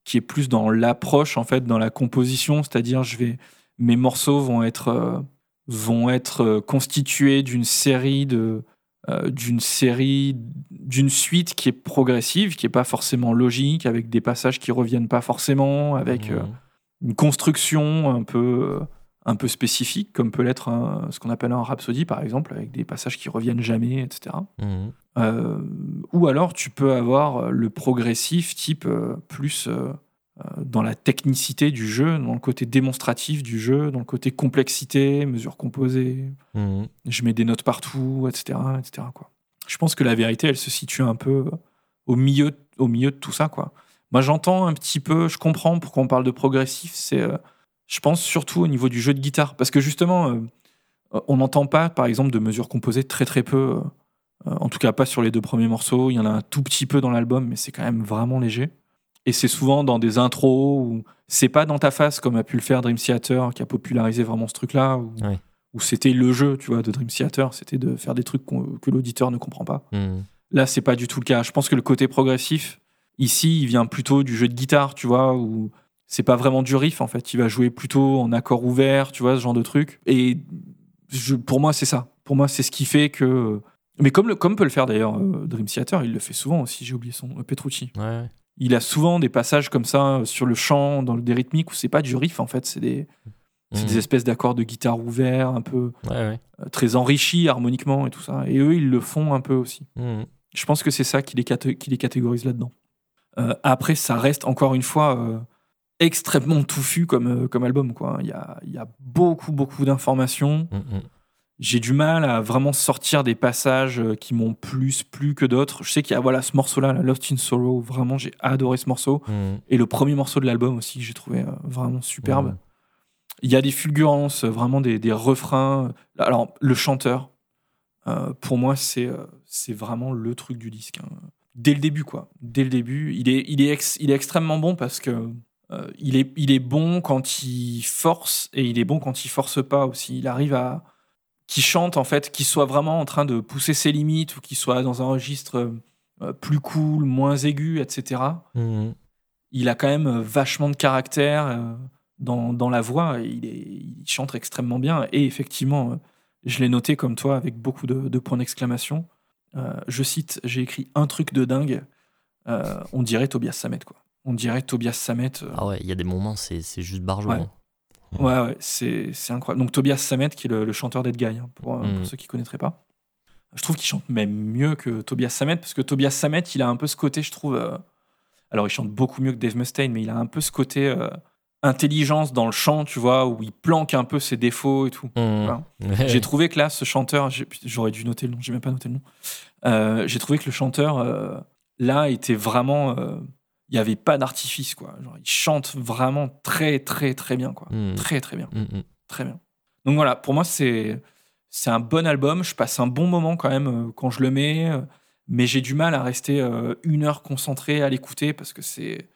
qui est plus dans l'approche en fait, dans la composition, c'est-à-dire, je vais, mes morceaux vont être, euh, vont être euh, constitués d'une série de euh, d'une série, d'une suite qui est progressive, qui est pas forcément logique, avec des passages qui reviennent pas forcément, avec Mhm. une construction un peu, un peu spécifique, comme peut l'être un- ce qu'on appelle un rhapsody par exemple, avec des passages qui reviennent jamais, etc. Mhm. Euh, ou alors tu peux avoir euh, le progressif type euh, plus, euh, dans la technicité du jeu, dans le côté démonstratif du jeu, dans le côté complexité, mesures composées. Mhm. Je mets des notes partout, etc., etc. Quoi. Je pense que la vérité, elle se situe un peu au milieu, au milieu de tout ça. Quoi. Moi, j'entends un petit peu, je comprends pourquoi on parle de progressif. C'est, je pense surtout au niveau du jeu de guitare, parce que justement, euh, on n'entend pas, par exemple, de mesures composées très très peu. euh, en tout cas, pas sur les deux premiers morceaux. Il y en a un tout petit peu dans l'album, mais c'est quand même vraiment léger. Et c'est souvent dans des intros où c'est pas dans ta face comme a pu le faire Dream Theater, qui a popularisé vraiment ce truc-là, où, c'était le jeu, tu vois, de Dream Theater, c'était de faire des trucs que l'auditeur ne comprend pas. Mhm. Là, c'est pas du tout le cas. Je pense que le côté progressif, ici, il vient plutôt du jeu de guitare, tu vois, où c'est pas vraiment du riff, en fait. Il va jouer plutôt en accord ouvert, tu vois, ce genre de truc. Et je, pour moi, c'est ça. Pour moi, c'est ce qui fait que. Mais comme, le, comme peut le faire d'ailleurs euh, Dream Theater, il le fait souvent aussi, j'ai oublié son. euh, Petrucci. Ouais, ouais. Il a souvent des passages comme ça euh, sur le chant, dans le, des rythmiques, où c'est pas du riff, en fait. C'est des, Mhm. des espèces d'accords de guitare ouverts, un peu Ouais, euh, très enrichis harmoniquement et tout ça. Et eux, ils le font un peu aussi. Mhm. Je pense que c'est ça qui les, qui les catégorise là-dedans. Après, ça reste encore une fois extrêmement touffu comme, euh, comme album. Quoi. Il, y a, il y a beaucoup, beaucoup d'informations. Mhm. J'ai du mal à vraiment sortir des passages euh, qui m'ont plus plu que d'autres. Je sais qu'il y a voilà, ce morceau-là, la Lost in Sorrow. Vraiment, j'ai adoré ce morceau. Mhm. Et le premier morceau de l'album aussi, que j'ai trouvé euh, vraiment superbe. Il y a des fulgurances, vraiment des, des refrains. Alors, le chanteur, euh, pour moi, c'est euh, c'est vraiment le truc du disque. hein. Dès le début, quoi. Dès le début, il est, il est, ex- il est extrêmement bon parce que euh, il, est, il est bon quand il force et il est bon quand il force pas aussi. Il arrive à. Qui chante, en fait, qu'il soit vraiment en train de pousser ses limites ou qu'il soit dans un registre euh, plus cool, moins aigu, etc Mhm. il a quand même euh, vachement de caractère euh, dans, dans la voix. et Il, est, il chante extrêmement bien. Et effectivement, euh, je l'ai noté comme toi avec beaucoup de, de points d'exclamation. Euh, je cite, j'ai écrit un truc de dingue. Euh, on dirait Tobias Samet, quoi. On dirait Tobias Samet. euh, Ah ouais, il y a des moments, c'est c'est juste barjot. Ouais. hein. Ouais, ouais, c'est c'est incroyable. Donc Tobias Samet, qui est le, le chanteur d'Ed Guy, hein, pour, euh, Mm. pour ceux qui ne connaîtraient pas. Je trouve qu'il chante même mieux que Tobias Samet, parce que Tobias Samet, il a un peu ce côté, je trouve. euh, alors, il chante beaucoup mieux que Dave Mustaine, mais il a un peu ce côté euh, intelligence dans le chant, tu vois, où il planque un peu ses défauts et tout. Ouais. J'ai trouvé que là, ce chanteur, j'aurais dû noter le nom, j'ai même pas noté le nom. Euh, j'ai trouvé que le chanteur, là, était vraiment. Il n'y avait pas d'artifice, quoi. Genre, il chante vraiment très, très, très bien, quoi. Mhm. Très, très bien. Mhm. Très bien. Donc voilà, pour moi, c'est c'est un bon album. Je passe un bon moment quand même euh, quand je le mets, euh, mais j'ai du mal à rester euh, une heure concentré à l'écouter parce que c'est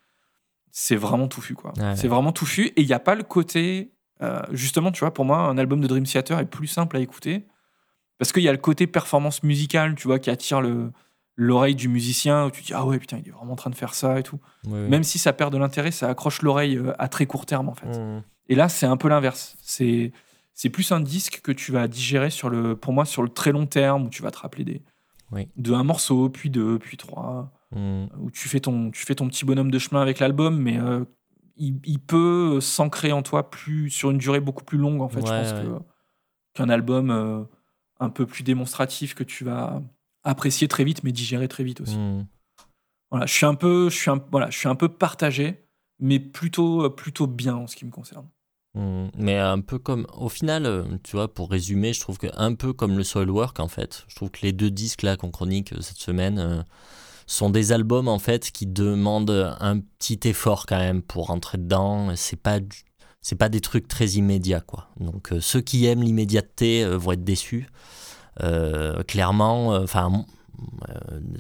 c'est vraiment touffu, quoi. C'est vraiment touffu et il n'y a pas le côté. euh, justement, tu vois, pour moi, un album de Dream Theater est plus simple à écouter parce qu'il y a le côté performance musicale, tu vois, qui attire le l'oreille du musicien où tu dis ah ouais putain il est vraiment en train de faire ça et tout Ouais, même si ça perd de l'intérêt ça accroche l'oreille euh, à très court terme en fait Mhm. et là, c'est un peu l'inverse. C'est c'est plus un disque que tu vas digérer sur le, pour moi, sur le très long terme, où tu vas te rappeler des, Oui. de un morceau, puis deux, puis trois, Mhm. où tu fais ton, tu fais ton petit bonhomme de chemin avec l'album, mais euh, il, il peut s'ancrer en toi plus sur une durée beaucoup plus longue, en fait. je pense ouais. que qu'un album euh, un peu plus démonstratif que tu vas apprécier très vite, mais digérer très vite aussi. Mhm. Voilà, je suis un peu, je suis un, voilà, je suis un peu partagé, mais plutôt, plutôt bien en ce qui me concerne. Mm, Mais un peu comme, au final, euh, tu vois, pour résumer, je trouve que un peu comme le Soilwork en fait. Je trouve que les deux disques là qu'on chronique euh, cette semaine euh, sont des albums en fait qui demandent un petit effort quand même pour rentrer dedans. C'est pas, c'est pas des trucs très immédiats quoi. Donc euh, ceux qui aiment l'immédiateté euh, vont être déçus. Euh, clairement, euh, enfin.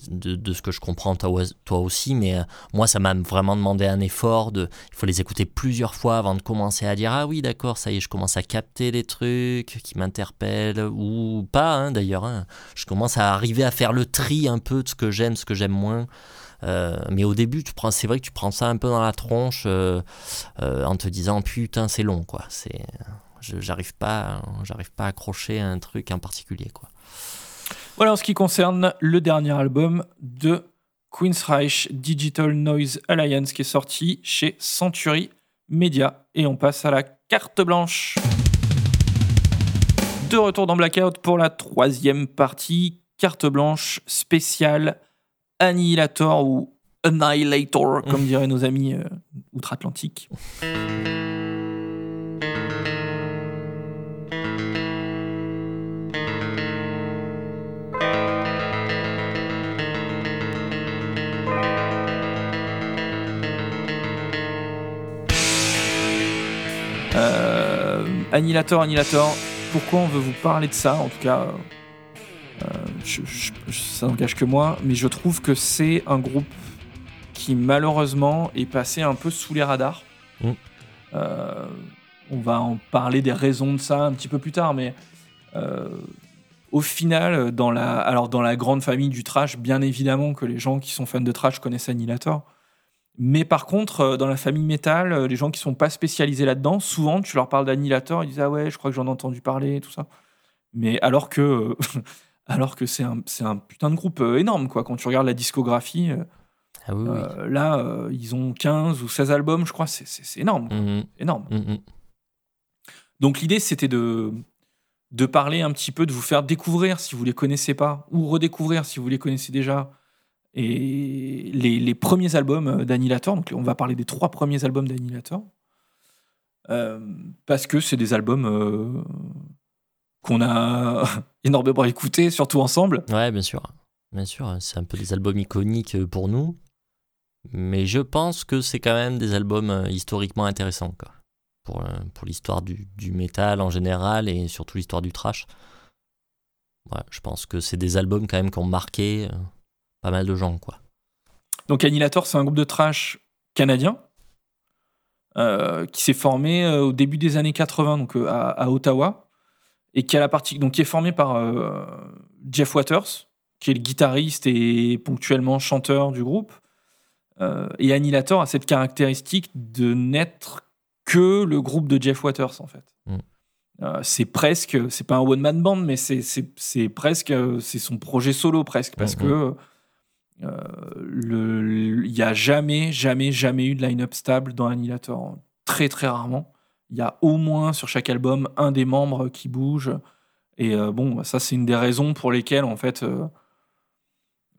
de, de ce que je comprends toi, aussi, mais euh, moi ça m'a vraiment demandé un effort de, il faut les écouter plusieurs fois avant de commencer à dire ah oui d'accord ça y est je commence à capter les trucs qui m'interpellent ou pas hein, d'ailleurs hein. je commence à arriver à faire le tri un peu de ce que j'aime ce que j'aime moins Euh, mais au début tu prends c'est vrai que tu prends ça un peu dans la tronche euh, euh, en te disant putain c'est long quoi c'est j'arrive pas j'arrive pas à accrocher à un truc en particulier quoi Voilà en ce qui concerne le dernier album de Queen's Reich Digital Noise Alliance qui est sorti chez Century Media. Et on passe à la carte blanche. De retour dans Blackout pour la troisième partie. Carte blanche spéciale Annihilator ou Annihilator, comme diraient nos amis euh, outre-Atlantique. Annihilator, Annihilator, pourquoi on veut vous parler de ça En tout cas, euh, je- je- je- ça n'engage que moi, mais je trouve que c'est un groupe qui malheureusement est passé un peu sous les radars. Mm. Euh, on va en parler des raisons de ça un petit peu plus tard, mais euh, au final, dans la, alors dans la grande famille du trash, bien évidemment que les gens qui sont fans de trash connaissent Annihilator. Mais par contre, euh, dans la famille métal, euh, les gens qui sont pas spécialisés là-dedans, souvent tu leur parles d'Annihilator, ils disent ah ouais, je crois que j'en ai entendu parler, tout ça. Mais alors que, euh, alors que c'est un, c'est un putain de groupe énorme quoi. Quand tu regardes la discographie, Ah oui, oui. là, euh, ils ont 15 ou 16 albums, je crois, c'est- énorme. Mhm, énorme. mhm. Donc l'idée, c'était de, de parler un petit peu, de vous faire découvrir si vous les connaissez pas, ou redécouvrir si vous les connaissez déjà, et les, premiers albums euh, d'Annihilator. Donc on va parler des trois premiers albums d'Annihilator. Euh, parce que c'est des albums euh, qu'on a énormément écoutés, surtout ensemble. Ouais, bien sûr. Bien sûr, c'est un peu des albums iconiques pour nous. Mais je pense que c'est quand même des albums historiquement intéressants. Pour, l'histoire du, du métal en général et surtout l'histoire du trash. Ouais, je pense que c'est des albums quand même qui ont marqué pas mal de gens. Quoi. Donc Annihilator, c'est un groupe de trash canadien euh, qui s'est formé euh, au début des années 80, donc euh, à, à Ottawa, et qui a la partie, donc qui est formé par Jeff Waters, qui est le guitariste et ponctuellement chanteur du groupe. Et Annihilator a cette caractéristique de n'être que le groupe de Jeff Waters en fait. Mm. C'est presque, c'est pas un one man band, mais c'est presque, c'est son projet solo presque parce Mm, que euh, il y a jamais, jamais, jamais eu de line-up stable dans Annihilator. Très très rarement. Il y a au moins sur chaque album un des membres qui bouge. Et euh, bon, ça c'est une des raisons pour lesquelles en fait euh,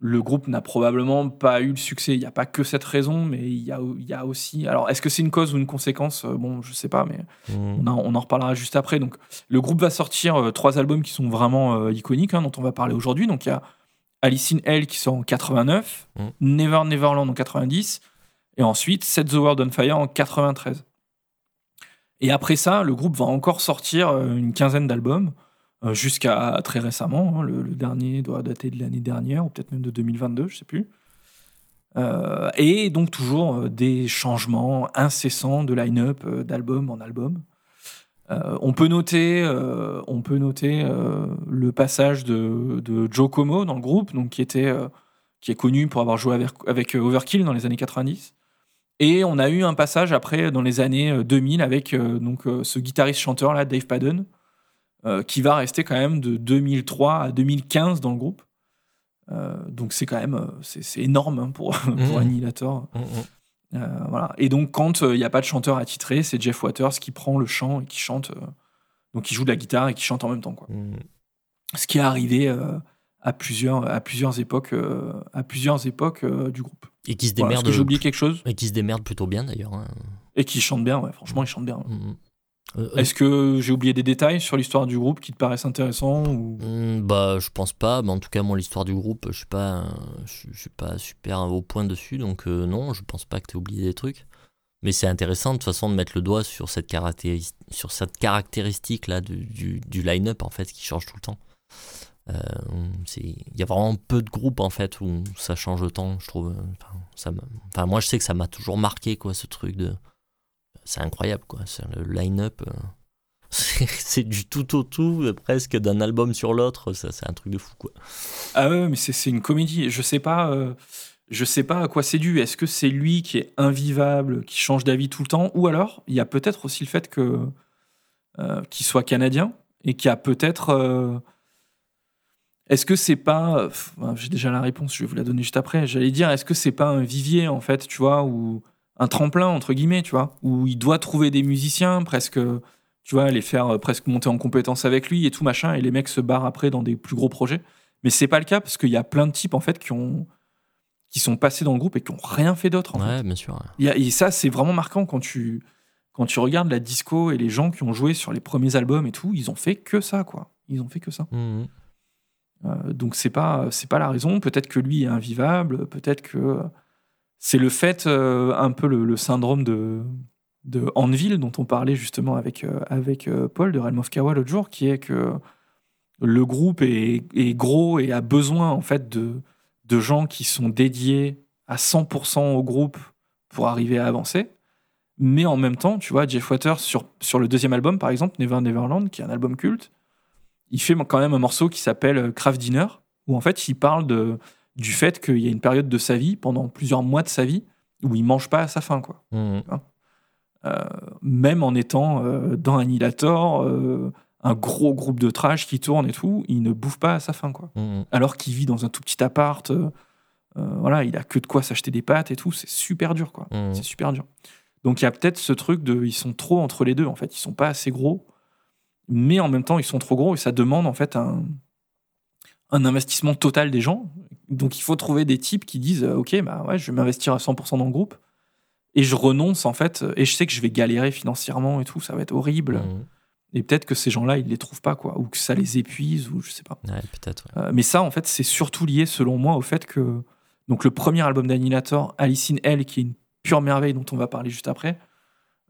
le groupe n'a probablement pas eu le succès. Il n'y a pas que cette raison, mais il y a, il y a aussi. Alors, est-ce que c'est une cause ou une conséquence? Euh, Bon, je sais pas, mais Mhm. on, en- on en reparlera juste après. Donc, le groupe va sortir euh, trois albums qui sont vraiment euh, iconiques, hein, dont on va parler aujourd'hui. Donc, il y a Alice in Hell qui sort en 89, Mm. Never Neverland en 90, et ensuite Set the World on Fire en 93. Et après ça, le groupe va encore sortir euh, une quinzaine d'albums, euh, jusqu'à très récemment. hein. le, le dernier doit dater de l'année dernière, ou peut-être même de 2022, je sais plus. Euh, et donc toujours des changements incessants de line-up d'album en album. Euh, on peut noter, euh, on peut noter euh, le passage de, de Joe Como dans le groupe, donc qui était, qui est connu pour avoir joué avec, avec, Overkill dans les années 90. Et on a eu un passage après dans les années euh, 2000 avec donc ce guitariste chanteur là, Dave Padden, qui va rester quand même de 2003 à 2015 dans le groupe. Donc c'est quand même c'est c'est énorme hein, pour, pour Mhm. Annihilator. Mhm. Euh, voilà. Et donc, quand il n'y a pas de chanteur attitré, c'est Jeff Waters qui prend le chant et qui chante. euh, donc, il joue de la guitare et qui chante en même temps. Quoi. Mhm. Ce qui est arrivé euh, à, plusieurs, à plusieurs époques, euh, à plusieurs époques euh, du groupe. Et qui se Voilà. Démerde. que j'ai oublié quelque chose? Et qui se démerde plutôt bien d'ailleurs. hein. Et qui chante bien, ouais. Franchement, il chante bien. Mhm. Euh, Est-ce que j'ai oublié des détails sur l'histoire du groupe qui te paraissent intéressants ou... Hmm, Bah, je pense pas. Mais en tout cas, moi, l'histoire du groupe, je suis pas, euh, je, je suis pas super au point dessus, donc euh, non, je pense pas que tu oublié des trucs. Mais c'est intéressant de toute façon de mettre le doigt sur cette, caractéris- sur cette caractéristique là du, du, du line-up en fait qui change tout le temps. Euh, Il y a vraiment peu de groupes en fait où ça change autant, je trouve. Enfin, ça me- enfin, moi, je sais que ça m'a toujours marqué quoi, ce truc de. C'est incroyable quoi. Le line-up. euh, C'est du tout au tout, euh, presque d'un album sur l'autre. C'est un truc de fou quoi. Ah ouais, mais c'est une comédie. Je sais pas, euh, je sais pas à quoi c'est dû. Est-ce que c'est lui qui est invivable, qui change d'avis tout le temps, ou alors il y a peut-être aussi le fait que qu'il soit canadien et qu'il a peut-être. est-ce que c'est pas, j'ai déjà la réponse, je vais vous la donner juste après. J'allais dire, est-ce que c'est pas un vivier en fait, tu vois, ou un tremplin entre guillemets, tu vois, où il doit trouver des musiciens presque, tu vois, les faire euh, presque monter en compétence avec lui et tout machin, et les mecs se barrent après dans des plus gros projets. Mais c'est pas le cas parce qu'il y a plein de types en fait qui ont qui sont passés dans le groupe et qui ont rien fait d'autre. fait. Ouais, bien sûr. ouais. A- et ça, c'est vraiment marquant quand tu, quand tu regardes la disco et les gens qui ont joué sur les premiers albums et tout, ils ont fait que ça, quoi. Ils ont fait que ça. Mhm. Euh, donc c'est pas, c'est pas la raison. Peut-être que lui est invivable. Peut-être que c'est le fait, euh, un peu le, syndrome de, de Anvil dont on parlait justement avec, euh, avec euh, Paul de Realm of Kawa l'autre jour, qui est que le groupe est, gros et a besoin en fait de, de gens qui sont dédiés à 100% au groupe pour arriver à avancer. Mais en même temps, tu vois, Jeff Waters, sur, sur le deuxième album, par exemple, Never Neverland, qui est un album culte, il fait quand même un morceau qui s'appelle Craft Dinner, où en fait, il parle de, du fait qu'il y a une période de sa vie, pendant plusieurs mois de sa vie, où il mange pas à sa faim, quoi. Mhm. Euh, même en étant euh, dans Annihilator, euh, un gros groupe de trash qui tourne et tout, il ne bouffe pas à sa faim, quoi Mhm. alors qu'il vit dans un tout petit appart. euh, voilà, il a que de quoi s'acheter des pâtes et tout. C'est super dur, quoi. Mhm. C'est super dur. Donc il y a peut-être ce truc de, ils sont trop entre les deux. En fait, ils sont pas assez gros, mais en même temps ils sont trop gros et ça demande en fait un un investissement total des gens. Donc il faut trouver des types qui disent, euh, ok, bah ouais, je vais m'investir à 100% dans le groupe et je renonce en fait et je sais que je vais galérer financièrement et tout, ça va être horrible. Mhm. Et peut-être que ces gens-là ils les trouvent pas quoi, ou que ça les épuise ou je sais pas. Ouais, peut-être. ouais. Euh, mais ça, en fait, c'est surtout lié, selon moi, au fait que donc le premier album d'Annihilator, Alice in Hell, qui est une pure merveille dont on va parler juste après,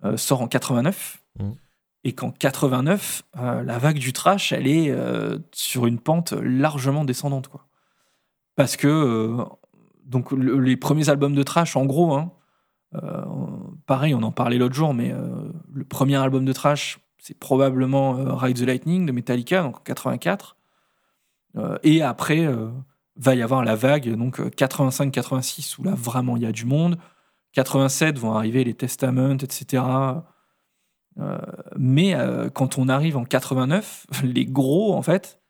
euh, sort en 89. Mhm. Et qu'en 89, euh, la vague du trash, elle est euh, sur une pente largement descendante, quoi. Parce que euh, donc le- les premiers albums de trash, en gros, hein, euh, pareil, on en parlait l'autre jour, mais euh, le premier album de trash, c'est probablement Ride the Lightning de Metallica, donc en 84. Euh, et après, va y avoir la vague, donc euh, 85-86, où là vraiment il y a du monde. 87 vont arriver les Testament, etc. Mais quand on arrive en 89, les gros, en fait,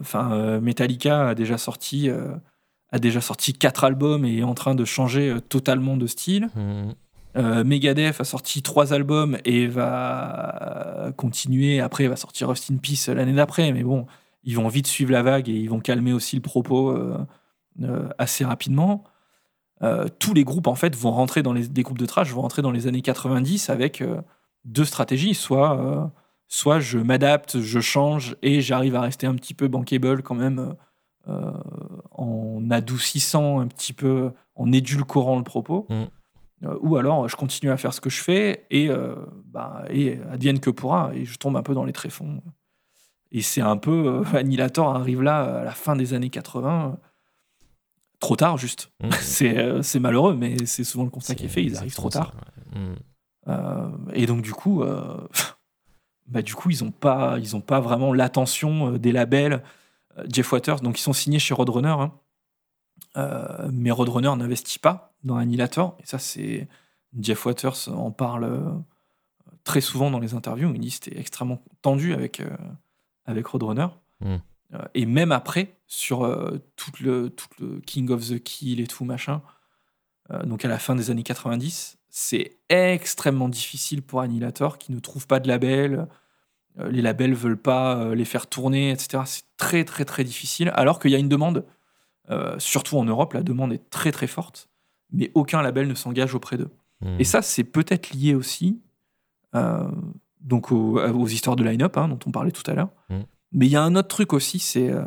enfin, euh, Metallica a déjà sorti. euh, a déjà sorti quatre albums et est en train de changer euh, totalement de style. Euh, Megadeth a sorti trois albums et va continuer. Après, va sortir Rust in Peace l'année d'après. Mais bon, ils vont vite suivre la vague et ils vont calmer aussi le propos euh, euh, assez rapidement. Euh, tous les groupes, en fait, vont rentrer dans les des groupes de trash, vont rentrer dans les années 90 avec euh, deux stratégies. Soit, euh, soit je m'adapte, je change et j'arrive à rester un petit peu bankable quand même euh, en adoucissant un petit peu, en édulcorant le propos. Mm. Euh, ou alors je continue à faire ce que je fais et, euh, bah, et advienne que pourra et je tombe un peu dans les tréfonds. Et c'est un peu euh, Annihilator arrive là à la fin des années 80, euh, trop tard juste. Mhm. C'est euh, malheureux, mais c'est souvent le constat qui est fait. Ils arrivent trop tard. ça, ouais. Euh, et donc du coup, euh, bah, du coup ils ont pas, ils ont pas vraiment l'attention euh, des labels. Euh, Jeff Waters, donc ils sont signés chez Roadrunner, hein. Euh, mais Roadrunner n'investit pas dans Annihilator. Et ça, c'est Jeff Waters en parle très souvent dans les interviews. Il dit que c'était extrêmement tendu avec euh, avec Roadrunner. Mm. Euh, et même après, sur euh, tout le tout le King of the Kill et tout machin, donc à la fin des années 90, c'est extrêmement difficile pour Annihilator qui ne trouve pas de label. Euh, les labels veulent pas euh, les faire tourner, etc. C'est très très très difficile. Alors qu'il y a une demande, euh, surtout en Europe, la demande est très très forte, mais aucun label ne s'engage auprès d'eux. Mhm. Et ça, c'est peut-être lié aussi euh, donc aux, aux histoires de line-up hein, dont on parlait tout à l'heure. Mm. Mais il y a un autre truc aussi, c'est euh,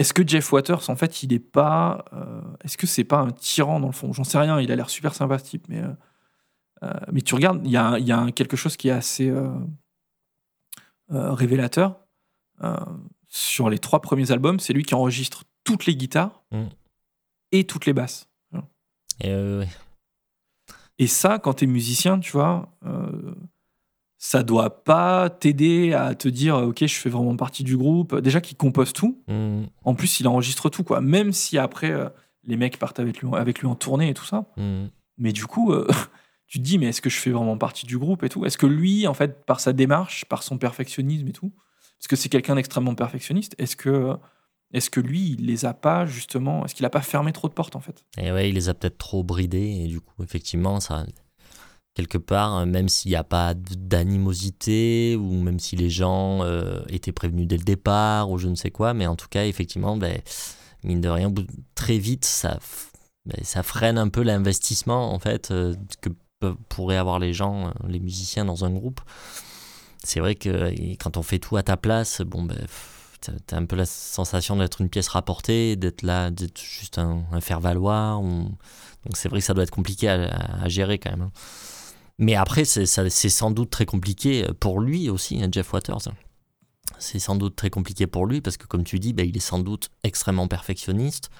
est-ce que Jeff Waters, en fait, il est pas, euh, est-ce que c'est pas un tyran dans le fond? J'en sais rien. Il a l'air super sympa ce type, mais euh, euh, mais tu regardes, il y a, y a quelque chose qui est assez révélateur. Sur les trois premiers albums, c'est lui qui enregistre toutes les guitares Mm. et toutes les basses. Et, ouais. Et ça, quand tu es musicien, tu vois, ça doit pas t'aider à te dire, ok, je fais vraiment partie du groupe. Déjà qu'il compose tout. Mhm. En plus, il enregistre tout, quoi. Même si après, euh, les mecs partent avec lui, avec lui en tournée et tout ça. Mhm. Mais du coup, euh, tu te dis, mais est-ce que je fais vraiment partie du groupe et tout? Est-ce que lui, en fait, par sa démarche, par son perfectionnisme et tout, parce que c'est quelqu'un d'extrêmement perfectionniste, est-ce que, est-ce que lui, il les a pas, justement, est-ce qu'il a pas fermé trop de portes, en fait? Et ouais, il les a peut-être trop bridés, et du coup, effectivement, ça. Quelque part, euh, même s'il n'y a pas d'animosité, ou même si les gens euh, étaient prévenus dès le départ, ou je ne sais quoi, mais en tout cas, effectivement, ben, mine de rien, très vite, ben, ça freine un peu l'investissement en fait euh, que pourraient avoir les gens, les musiciens dans un groupe. C'est vrai que quand on fait tout à ta place, bon ben, t'as un peu la sensation d'être une pièce rapportée, d'être là, d'être juste un, faire-valoir. Donc c'est vrai que ça doit être compliqué à, gérer quand même. Mais après, c'est sans doute très compliqué pour lui aussi, hein, Jeff Waters. C'est sans doute très compliqué pour lui parce que, comme tu dis, ben, il est sans doute extrêmement perfectionniste.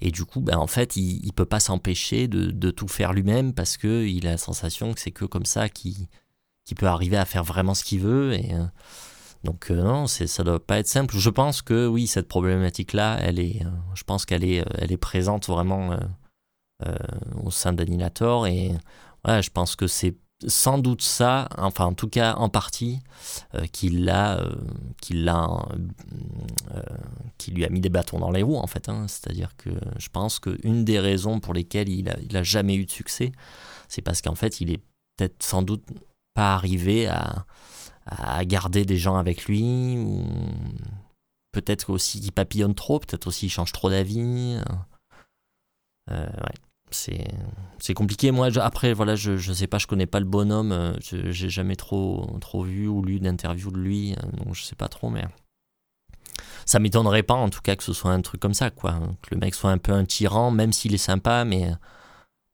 Et du coup, ben, en fait, il ne peut pas s'empêcher de, de tout faire lui-même parce qu'il a la sensation que c'est que comme ça qu'il qu'il peut arriver à faire vraiment ce qu'il veut. Et, euh, donc, euh, non, ça ne doit pas être simple. Je pense que oui, cette problématique-là, elle est, euh, je pense qu'elle est, euh, elle est présente vraiment euh, euh, au sein d'Annihilator. Et ouais, je pense que c'est sans doute ça, enfin en tout cas en partie, euh, qui l'a, euh, l'a, euh, euh, lui a mis des bâtons dans les roues en fait. hein. C'est-à-dire que je pense qu'une des raisons pour lesquelles il a, il a jamais eu de succès, c'est parce qu'en fait il est peut-être sans doute pas arrivé à, à garder des gens avec lui ou peut-être aussi qu'il papillonne trop, peut-être aussi il change trop d'avis. Euh, ouais c'est compliqué. Moi après voilà je je sais pas je connais pas le bonhomme euh, je- j'ai jamais trop trop vu ou lu d'interview de lui euh, donc je sais pas trop mais ça m'étonnerait pas en tout cas que ce soit un truc comme ça quoi. Que le mec soit un peu un tyran même s'il est sympa mais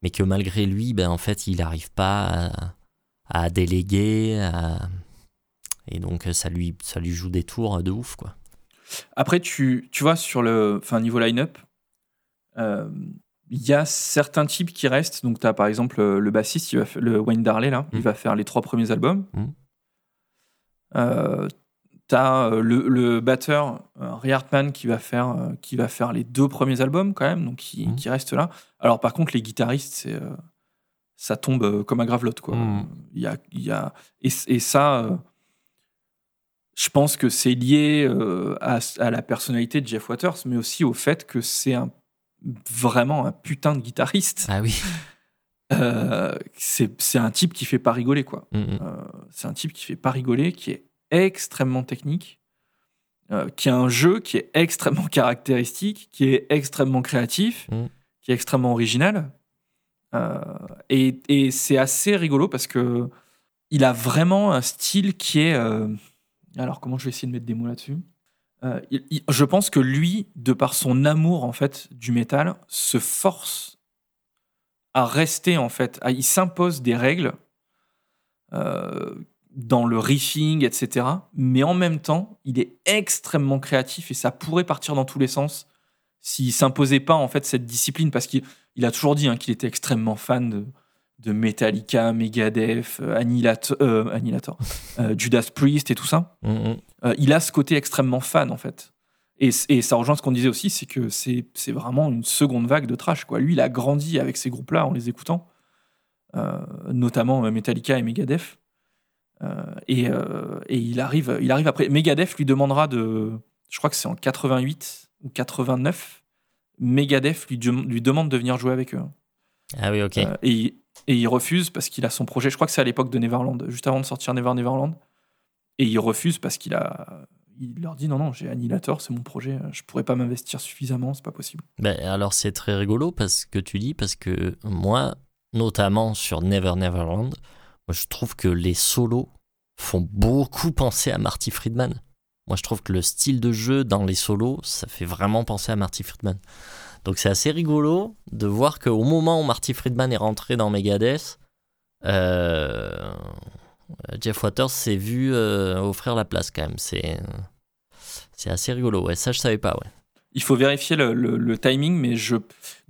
mais que malgré lui ben en fait il n'arrive pas à, à déléguer à- et donc ça lui ça lui joue des tours de ouf quoi. Après, tu, tu vois, sur le enfin, niveau line-up, euh, il y a certains types qui restent. Donc, tu as par exemple euh, le bassiste, il va le Wayne Darley, là, il Mm. va faire les trois premiers albums. Mm. Euh, tu as le, le batteur, euh, Ray Hartman, qui va, faire, euh, qui va faire les deux premiers albums, quand même, donc qui, Mm. qui reste là. Alors, par contre, les guitaristes, euh, ça tombe euh, comme un gravelotte, quoi. Mm. Il y a, y a, et, et ça, euh, je pense que c'est lié euh, à, à la personnalité de Jeff Waters, mais aussi au fait que c'est un, vraiment un putain de guitariste. ah oui Euh, c'est un type qui fait pas rigoler, quoi. Mm, mm. Euh, c'est un type qui fait pas rigoler, qui est extrêmement technique, euh, qui a un jeu qui est extrêmement caractéristique, qui est extrêmement créatif, Mm. qui est extrêmement original. Et et c'est assez rigolo parce que il a vraiment un style qui est. alors, comment je vais essayer de mettre des mots là-dessus? Euh, Je pense que lui, de par son amour en fait du métal, se force à rester en fait. à- il s'impose des règles euh, dans le riffing, etc. Mais en même temps, il est extrêmement créatif et ça pourrait partir dans tous les sens s'il s'imposait pas en fait cette discipline parce qu'il il a toujours dit hein, qu'il était extrêmement fan de, de Metallica, Megadeth, euh, Annihilator, euh, Annihilator, euh, Judas Priest et tout ça. Mm, mm. Euh, il a ce côté extrêmement fan en fait. Et, et ça rejoint ce qu'on disait aussi, c'est que c'est vraiment une seconde vague de trash. Quoi. Lui, il a grandi avec ces groupes-là en les écoutant, notamment Metallica et Megadeth. Et, et il, arrive, il arrive après. Megadeth lui demandera de. Je crois que c'est en 88 ou 89. Megadeth lui, dem- lui demande de venir jouer avec eux. ah oui ok et, et il refuse parce qu'il a son projet. Je crois que c'est à l'époque de Neverland, juste avant de sortir Never Neverland. Et il refuse parce qu'il a. Il leur dit non, non, j'ai Annihilator, c'est mon projet, je pourrais pas m'investir suffisamment, c'est pas possible. Ben, alors c'est très rigolo parce que tu dis, parce que moi, notamment sur Never Neverland, moi, je trouve que les solos font beaucoup penser à Marty Friedman. Moi je trouve que le style de jeu dans les solos, ça fait vraiment penser à Marty Friedman. Donc c'est assez rigolo de voir qu'au moment où Marty Friedman est rentré dans Megadeth, euh, Jeff Waters s'est vu euh, offrir la place quand même. C'est c'est assez rigolo. Ouais, ça je savais pas. Ouais. Il faut vérifier le, le- le timing, mais je,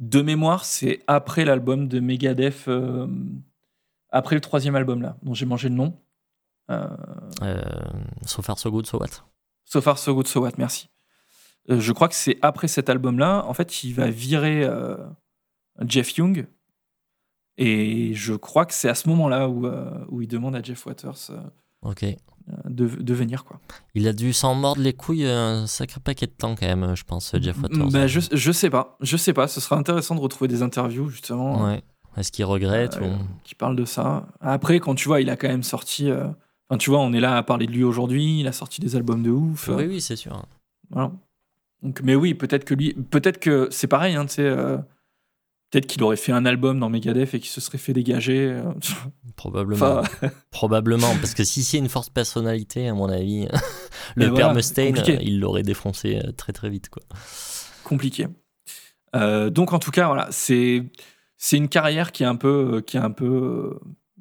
de mémoire, c'est après l'album de Megadeth, euh, après le troisième album là, dont j'ai mangé le nom. So far so good, so what. So far, so good, so what, merci. Euh, je crois que c'est après cet album-là, en fait, il va virer euh, Jeff Young. Et je crois que c'est à ce moment-là où, euh, où il demande à Jeff Waters euh, Ok. de, de venir. Quoi. Il a dû s'en mordre les couilles un sacré paquet de temps quand même, je pense, Jeff Waters. Bah, je, je sais pas, je sais pas. Ce sera intéressant de retrouver des interviews, justement, Ouais. Est-ce qu'il regrette ou... qui parlent de ça. Après, quand tu vois, il a quand même sorti... Enfin, tu vois, on est là à parler de lui aujourd'hui, il a sorti des albums de ouf. Oui, oui, c'est sûr. Voilà. Donc, mais oui, peut-être que lui, peut-être que c'est pareil, hein, tu sais, euh, peut-être qu'il aurait fait un album dans Megadeth et qu'il se serait fait dégager. euh, Probablement. Probablement, parce que si c'est une forte personnalité, à mon avis, le père voilà, Mustaine, compliqué. euh, il l'aurait défoncé très très vite. Quoi. compliqué. Euh, donc en tout cas, voilà, c'est c'est une carrière qui est un peu qui est un peu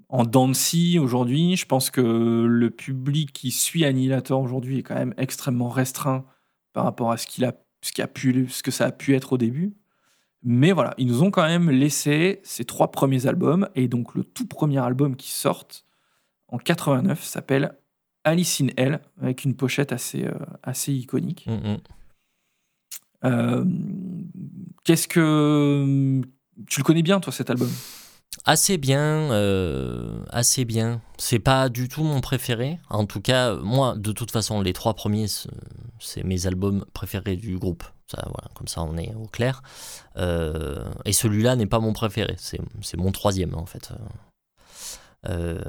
en dents de aujourd'hui. Je pense que le public qui suit Annihilator aujourd'hui est quand même extrêmement restreint par rapport à ce qu'il a ce qui a pu ce que ça a pu être au début. Mais voilà, ils nous ont quand même laissé ces trois premiers albums et donc le tout premier album qui sort en 89 s'appelle Alice in Hell avec une pochette assez euh, assez iconique. Mm, mm. Euh, Qu'est-ce que. Tu le connais bien, toi, cet album? Assez bien, euh, assez bien. C'est pas du tout mon préféré. En tout cas, moi, de toute façon, les trois premiers, c'est- mes albums préférés du groupe. Ça, voilà, comme ça, on est au clair. Euh, et celui-là n'est pas mon préféré. C'est mon troisième, en fait. Euh,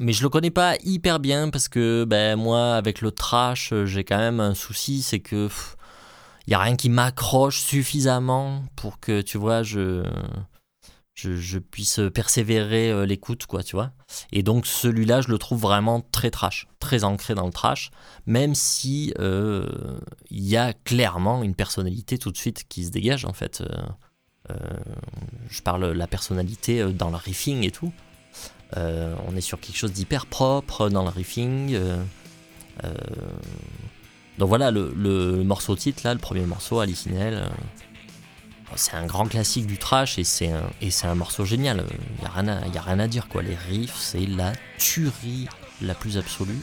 mais je le connais pas hyper bien parce que ben, moi, avec le trash, j'ai quand même un souci, c'est que pff, y a rien qui m'accroche suffisamment pour que, tu vois, je, je, puisse persévérer euh, l'écoute, quoi, tu vois. Et donc celui-là, je le trouve vraiment très trash, très ancré dans le trash, même si euh, il y a clairement une personnalité tout de suite qui se dégage, en fait. Euh, je parle la personnalité dans le riffing et tout. On est sur quelque chose d'hyper propre dans le riffing. donc voilà, le, morceau titre, là, le premier morceau, Alice in Hell, euh, c'est un grand classique du trash et c'est un, morceau génial. Il n'y a, rien à- a rien à dire, quoi. Les riffs, c'est la tuerie la plus absolue.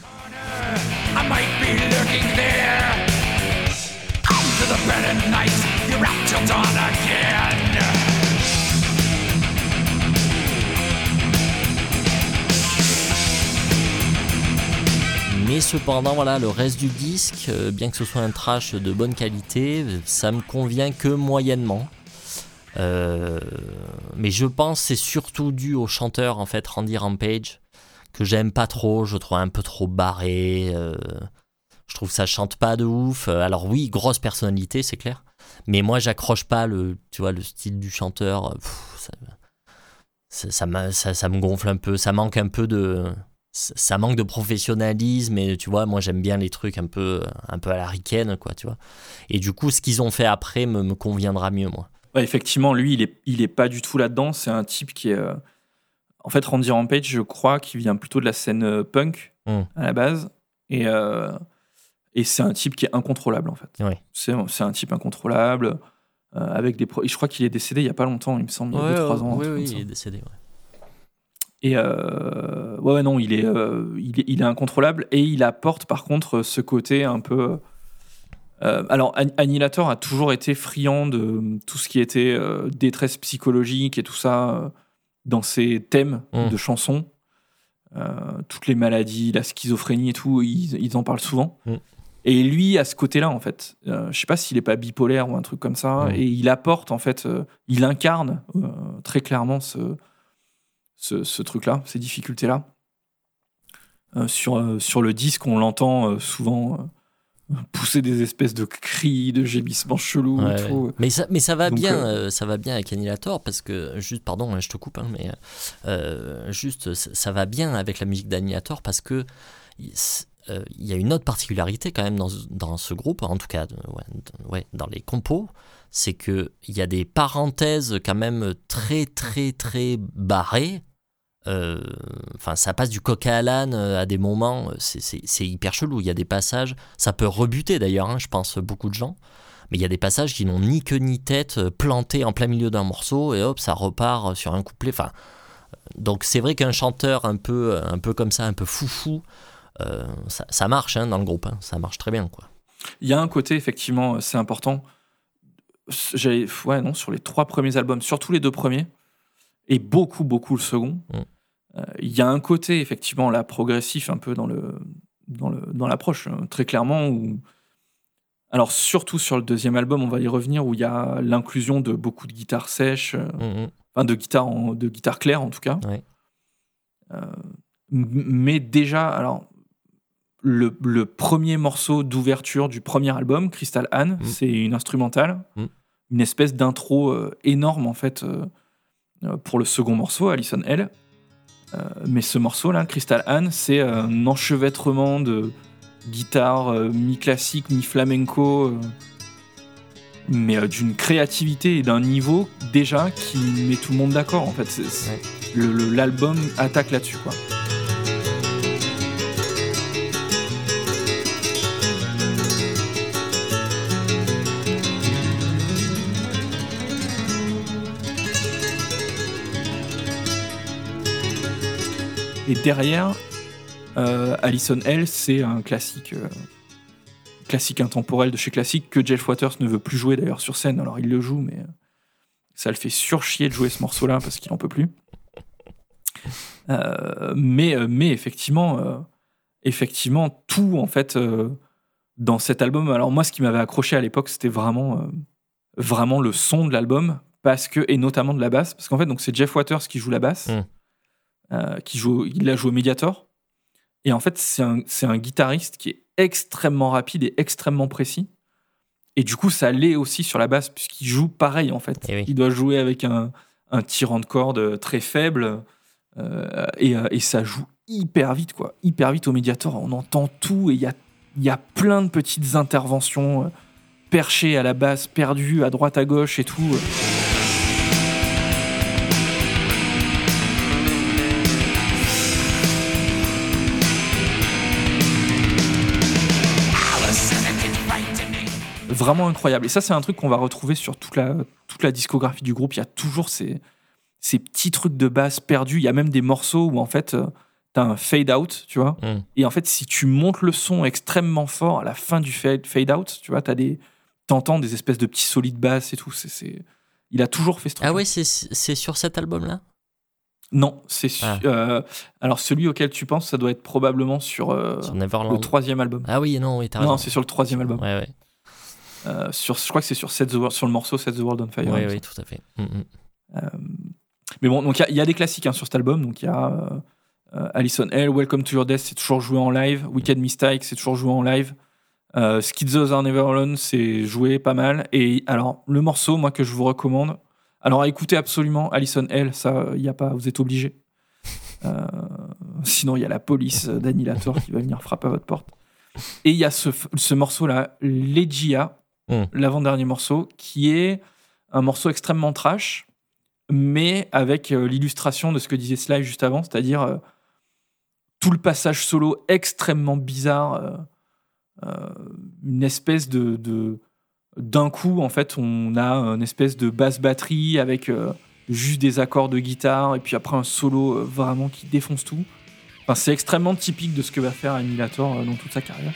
Cependant, voilà, le reste du disque, euh, bien que ce soit un trash de bonne qualité, ça me convient que moyennement. Euh, mais je pense c'est surtout dû au chanteur, en fait, Randy Rampage, que j'aime pas trop, je trouve un peu trop barré. euh, je trouve que ça chante pas de ouf. Alors oui, grosse personnalité, c'est clair. Mais moi, j'accroche pas le, tu vois, le style du chanteur. ça, ça- ça me gonfle un peu. Ça manque un peu de, ça manque de professionnalisme et tu vois moi j'aime bien les trucs un peu un peu à la ricaine quoi tu vois et du coup ce qu'ils ont fait après me, me conviendra mieux moi Ouais, Effectivement, lui, il est, il est pas du tout là-dedans. C'est un type qui est. euh, En fait, Randy Rampage, je crois qu'il vient plutôt de la scène euh, punk Mm. à la base. Et, euh, et c'est un type qui est incontrôlable, en fait. C'est un type incontrôlable. euh, avec des pro- et je crois qu'il est décédé il y a pas longtemps, il me semble, il y a 2-3 ans. un oui, oui, il est décédé ouais. Et euh, ouais, non, il est, euh, il est, il est incontrôlable et il apporte par contre ce côté un peu. euh, alors, An- Annihilator a toujours été friand de tout ce qui était euh, détresse psychologique et tout ça euh, dans ses thèmes Mm. de chansons. Euh, toutes les maladies, la schizophrénie et tout, ils, ils en parlent souvent. Mm. Et lui, à ce côté-là, en fait, euh, je sais pas s'il est pas bipolaire ou un truc comme ça, Mm. et il apporte, en fait, euh, il incarne euh, très clairement ce, ce, ce truc-là, ces difficultés-là. Euh, sur, euh, sur le disque, on l'entend euh, souvent pousser des espèces de cris, de gémissements chelous Ouais, et tout. ouais. Mais ça, mais ça va Donc, bien, ça va bien avec Annihilator parce que juste, pardon, hein, je te coupe, hein, mais juste, ça, ça va bien avec la musique d'Annihilator parce que il y a une autre particularité quand même dans, ce- dans ce groupe, en tout cas, ouais, dans les compos, c'est que il y a des parenthèses quand même très très très barrées. Enfin, ça passe du coq à l'âne euh, à des moments, euh, c'est- hyper chelou. Il y a des passages, ça peut rebuter d'ailleurs, hein, je pense beaucoup de gens. Mais il y a des passages qui n'ont ni queue ni tête, euh, plantés en plein milieu d'un morceau, et hop, ça repart sur un couplet. Enfin, donc c'est vrai qu'un chanteur un peu, un peu comme ça, un peu foufou, euh, ça, ça marche hein, dans le groupe, hein, ça marche très bien. quoi. Il y a un côté, effectivement, c'est important. J'ai, ouais, non, sur les trois premiers albums, surtout les deux premiers, et beaucoup, beaucoup le second, Mm. Euh, il y a un côté, effectivement, là, progressif, un peu dans le dans le dans l'approche, euh, très clairement. Où... Alors, surtout sur le deuxième album, on va y revenir, où il y a l'inclusion de beaucoup de guitares sèches, euh, Mhm. enfin de guitares en- de guitare claire en tout cas. Ouais. Euh, mais déjà, alors le, le premier morceau d'ouverture du premier album, Crystal Anne, Mm. c'est une instrumentale, Mm. une espèce d'intro euh, énorme en fait euh, euh, pour le second morceau, Alison L. Euh, mais ce morceau-là, Crystal Anne, c'est un enchevêtrement de guitare euh, mi-classique, mi-flamenco, euh, mais euh, d'une créativité et d'un niveau déjà qui met tout le monde d'accord en fait. L'album attaque là-dessus quoi. Et derrière, euh, Alison L, c'est un classique, euh, classique intemporel de chez Classique que Jeff Waters ne veut plus jouer d'ailleurs sur scène. Alors il le joue, mais euh, ça le fait surchier de jouer ce morceau-là parce qu'il en peut plus. Euh, mais, mais effectivement, effectivement, tout en fait dans cet album. Alors moi, ce qui m'avait accroché à l'époque, c'était vraiment, vraiment le son de l'album, parce que et notamment de la basse, parce qu'en fait, donc c'est Jeff Waters qui joue la basse, Mm. Euh, qui joue, il la joue au Mediator, et en fait, c'est un, guitariste qui est extrêmement rapide et extrêmement précis. Et du coup, ça l'est aussi sur la basse, puisqu'il joue pareil, en fait. Eh oui. Il doit jouer avec un, un tirant de corde très faible, euh, et, euh, et ça joue hyper vite, quoi. Hyper vite au Mediator. On entend tout, et il y a, y a plein de petites interventions perchées à la basse, perdues à droite, à gauche et tout. Vraiment incroyable. Et ça, c'est un truc qu'on va retrouver sur toute la, toute la discographie du groupe. Il y a toujours ces, ces petits trucs de basse perdus. Il y a même des morceaux où, en fait, euh, t'as un fade out, tu vois. Mm. Et en fait, si tu montes le son extrêmement fort à la fin du fade, fade out, tu vois, t'as des, t'entends des espèces de petits solides basses et tout. C'est, c'est... Il a toujours fait ce truc. Ah ouais, c'est c'est sur cet album-là? Non, c'est Ah. euh, alors celui auquel tu penses, ça doit être probablement sur, euh, Sur le troisième album. Ah oui, non, oui, t'as raison. Non, c'est sur le troisième album. Ouais, ouais. Euh, sur, je crois que c'est sur Set the World, sur le morceau Set the World on Fire. Oui, tout à fait. Mm, mm. Euh, mais bon, donc il y a- il y, a des classiques hein, sur cet album. Donc il y a euh, Alison L, Welcome to Your Death, c'est toujours joué en live. Wicked Mistake, c'est toujours joué en live. Euh, Schizos Are Never Alone, c'est joué pas mal. Et alors, le morceau, moi, que je vous recommande. Alors, écoutez absolument Alison L, ça, il y a pas, vous êtes obligé. Euh, sinon, il y a la police d'Annihilator qui va venir frapper à votre porte. Et il y a ce, ce morceau-là, Legia, Mm. l'avant-dernier morceau, qui est un morceau extrêmement trash, mais avec euh, l'illustration de ce que disait Sly juste avant, c'est-à-dire euh, tout le passage solo extrêmement bizarre, euh, une espèce de, d'un coup en fait on a une espèce de basse batterie avec juste des accords de guitare et puis après un solo vraiment qui défonce tout. Enfin, c'est extrêmement typique de ce que va faire Annihilator dans toute sa carrière.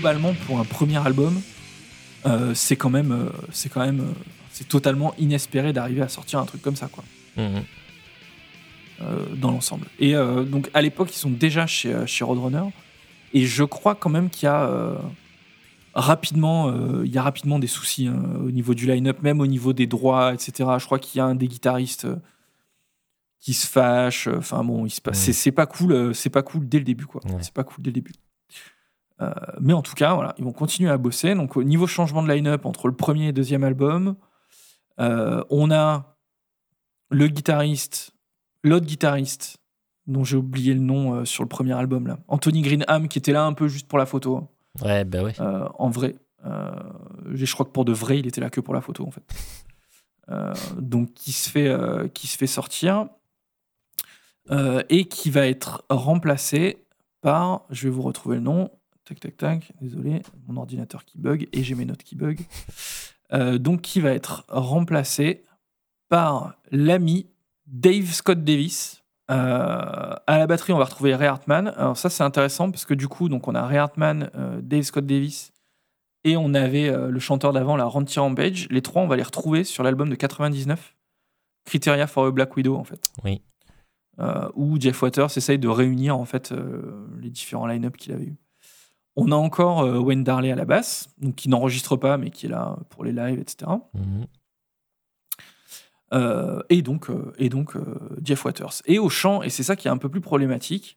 Globalement, pour un premier album, euh, c'est quand même, euh, c'est quand même, euh, c'est totalement inespéré d'arriver à sortir un truc comme ça, quoi, euh, dans l'ensemble. Et euh, donc, à l'époque, ils sont déjà chez, chez Roadrunner, et je crois quand même qu'il y a euh, rapidement, il y a rapidement des soucis hein, au niveau du line-up, même au niveau des droits, etc. Je crois qu'il y a un des guitaristes qui se fâche. Enfin bon, il se passe- Ouais. c'est pas cool, c'est pas cool dès le début, quoi. Ouais. C'est pas cool dès le début. Euh, mais en tout cas, voilà, ils vont continuer à bosser. Donc, au niveau changement de line-up entre le premier et le deuxième album, euh, on a le guitariste, l'autre guitariste, dont j'ai oublié le nom euh, sur le premier album, là, Anthony Greenham, qui était là un peu juste pour la photo, hein, Ouais, bah ouais. euh, en vrai. Je crois que pour de vrai, il était là que pour la photo, en fait. Donc, qui se fait, qui se fait sortir. et qui va être remplacé par, je vais vous retrouver le nom, tac tac tac, désolé, mon ordinateur qui bug et j'ai mes notes qui bug. Euh, donc qui va être remplacé par l'ami Dave Scott Davis. Euh, à la batterie, on va retrouver Ray Hartman. Alors ça, c'est intéressant parce que du coup, donc on a Ray Hartman, euh, Dave Scott Davis et on avait le chanteur d'avant, la Ranty Rampage. Les trois, on va les retrouver sur l'album de 99, Criteria for a Black Widow, en fait. Oui. Où Jeff Waters essaye de réunir en fait les différents line-up qu'il avait eu. On a encore euh, Wayne Darley à la basse, donc qui n'enregistre pas mais qui est là pour les lives, etc. Mhm. Euh, et donc, euh, et donc Jeff Waters. Et au chant, et c'est ça qui est un peu plus problématique,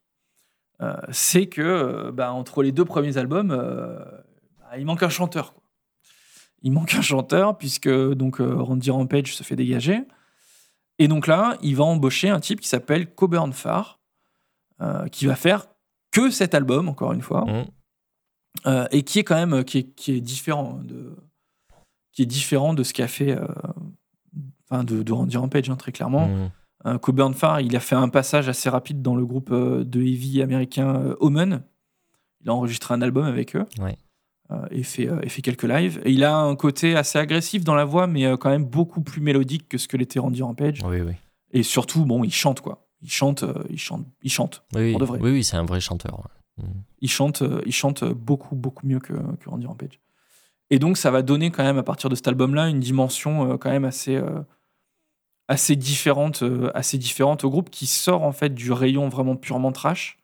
c'est que bah, entre les deux premiers albums, bah, il manque un chanteur. quoi. Il manque un chanteur puisque donc Randy Rampage se fait dégager. Et donc là, il va embaucher un type qui s'appelle Coburn Farr, euh, qui va faire que cet album, encore une fois, Mhm. Euh, et qui est quand même qui est, qui est différent de qui est différent de ce qu'a fait euh, enfin de, de Randy Rampage hein, très clairement. Mhm. Euh, Coburn Farr, il a fait un passage assez rapide dans le groupe euh, de heavy américain euh, Omen. Il a enregistré un album avec eux Ouais. euh, et, fait, euh, et fait quelques lives. Et il a un côté assez agressif dans la voix, mais euh, quand même beaucoup plus mélodique que ce que l'était Randy Rampage. Oui, oui. Et surtout, bon, il chante quoi. Il chante, euh, il chante, il chante. Oui, Pour de vrai. oui, oui, c'est un vrai chanteur. Mhm. Il chante, euh, il chante beaucoup, beaucoup mieux que, Randy Rampage. Et donc, ça va donner quand même, à partir de cet album-là, une dimension euh, quand même assez, euh, assez, différente, assez différente au groupe qui sort en fait du rayon vraiment purement trash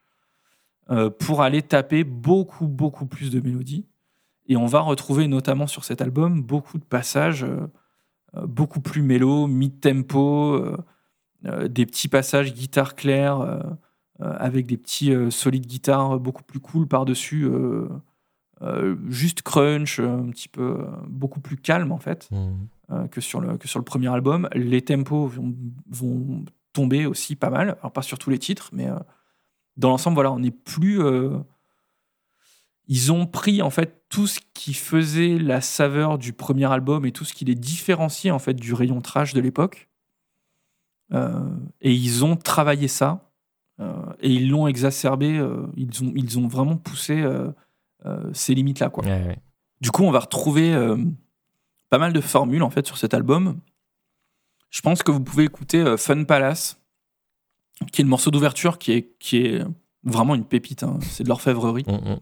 pour aller taper beaucoup, beaucoup plus de mélodies. Et on va retrouver notamment sur cet album beaucoup de passages beaucoup plus mélo, mid-tempo, des petits passages guitare claire. Euh, avec des petits euh, solides guitares beaucoup plus cool par-dessus, euh, juste crunch, un petit peu beaucoup plus calme en fait Mhm. que, sur le, que sur le premier album. Les tempos vont, vont tomber aussi pas mal, alors pas sur tous les titres, mais dans l'ensemble, voilà, on n'est plus. euh, ils ont pris en fait tout ce qui faisait la saveur du premier album et tout ce qui les différenciait en fait du rayon trash de l'époque. Euh, et ils ont travaillé ça et ils l'ont exacerbé. euh, ils, ont, ils ont vraiment poussé euh, euh, ces limites-là. Quoi. Ouais, ouais. Du coup, on va retrouver euh, pas mal de formules en fait sur cet album. Je pense que vous pouvez écouter euh, Fun Palace, qui est le morceau d'ouverture qui est, qui est vraiment une pépite. hein. C'est de l'orfèvrerie. Mhm. et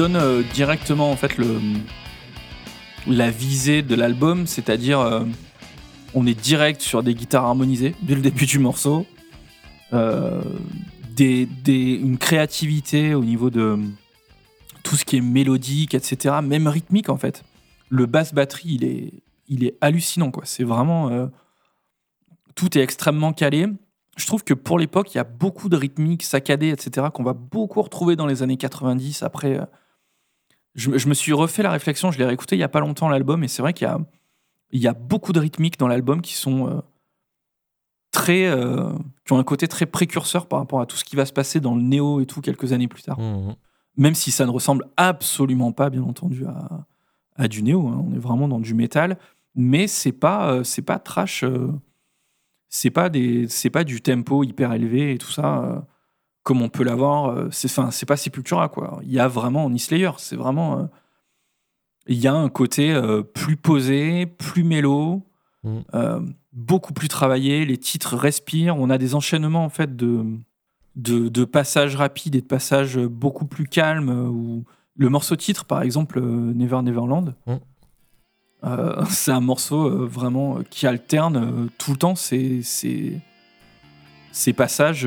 donne euh, directement en fait le la visée de l'album, c'est-à-dire euh, on est direct sur des guitares harmonisées dès le début du morceau, euh, des, des- une créativité au niveau de tout ce qui est mélodique, etc., même rythmique en fait. Le basse batterie, il est, il est hallucinant quoi. C'est vraiment tout est extrêmement calé. Je trouve que pour l'époque, il y a beaucoup de rythmiques saccadées, etc., qu'on va beaucoup retrouver dans les années 90. Après, je, me- je me suis refait la réflexion, je l'ai réécouté il y a pas longtemps l'album, et c'est vrai qu'il y a, il y a beaucoup de rythmiques dans l'album qui sont euh, très, euh, qui ont un côté très précurseur par rapport à tout ce qui va se passer dans le néo et tout quelques années plus tard. Mhm. Même si ça ne ressemble absolument pas, bien entendu, à, à du néo. hein. On est vraiment dans du métal, mais c'est pas, euh, c'est pas trash. c'est pas des, c'est pas du tempo hyper élevé et tout ça, comme on peut l'avoir. euh, c'est, enfin, c'est pas Sepultura quoi. Il y a vraiment en Slayer, c'est vraiment, euh, il y a un côté euh, plus posé, plus mélo, Mm. beaucoup plus travaillé. Les titres respirent. On a des enchaînements en fait de de, de passages rapides et de passages beaucoup plus calmes. Où le morceau titre, par exemple, Never Neverland, Mm. euh, c'est un morceau euh, vraiment qui alterne euh, tout le temps ces, ces, ces passages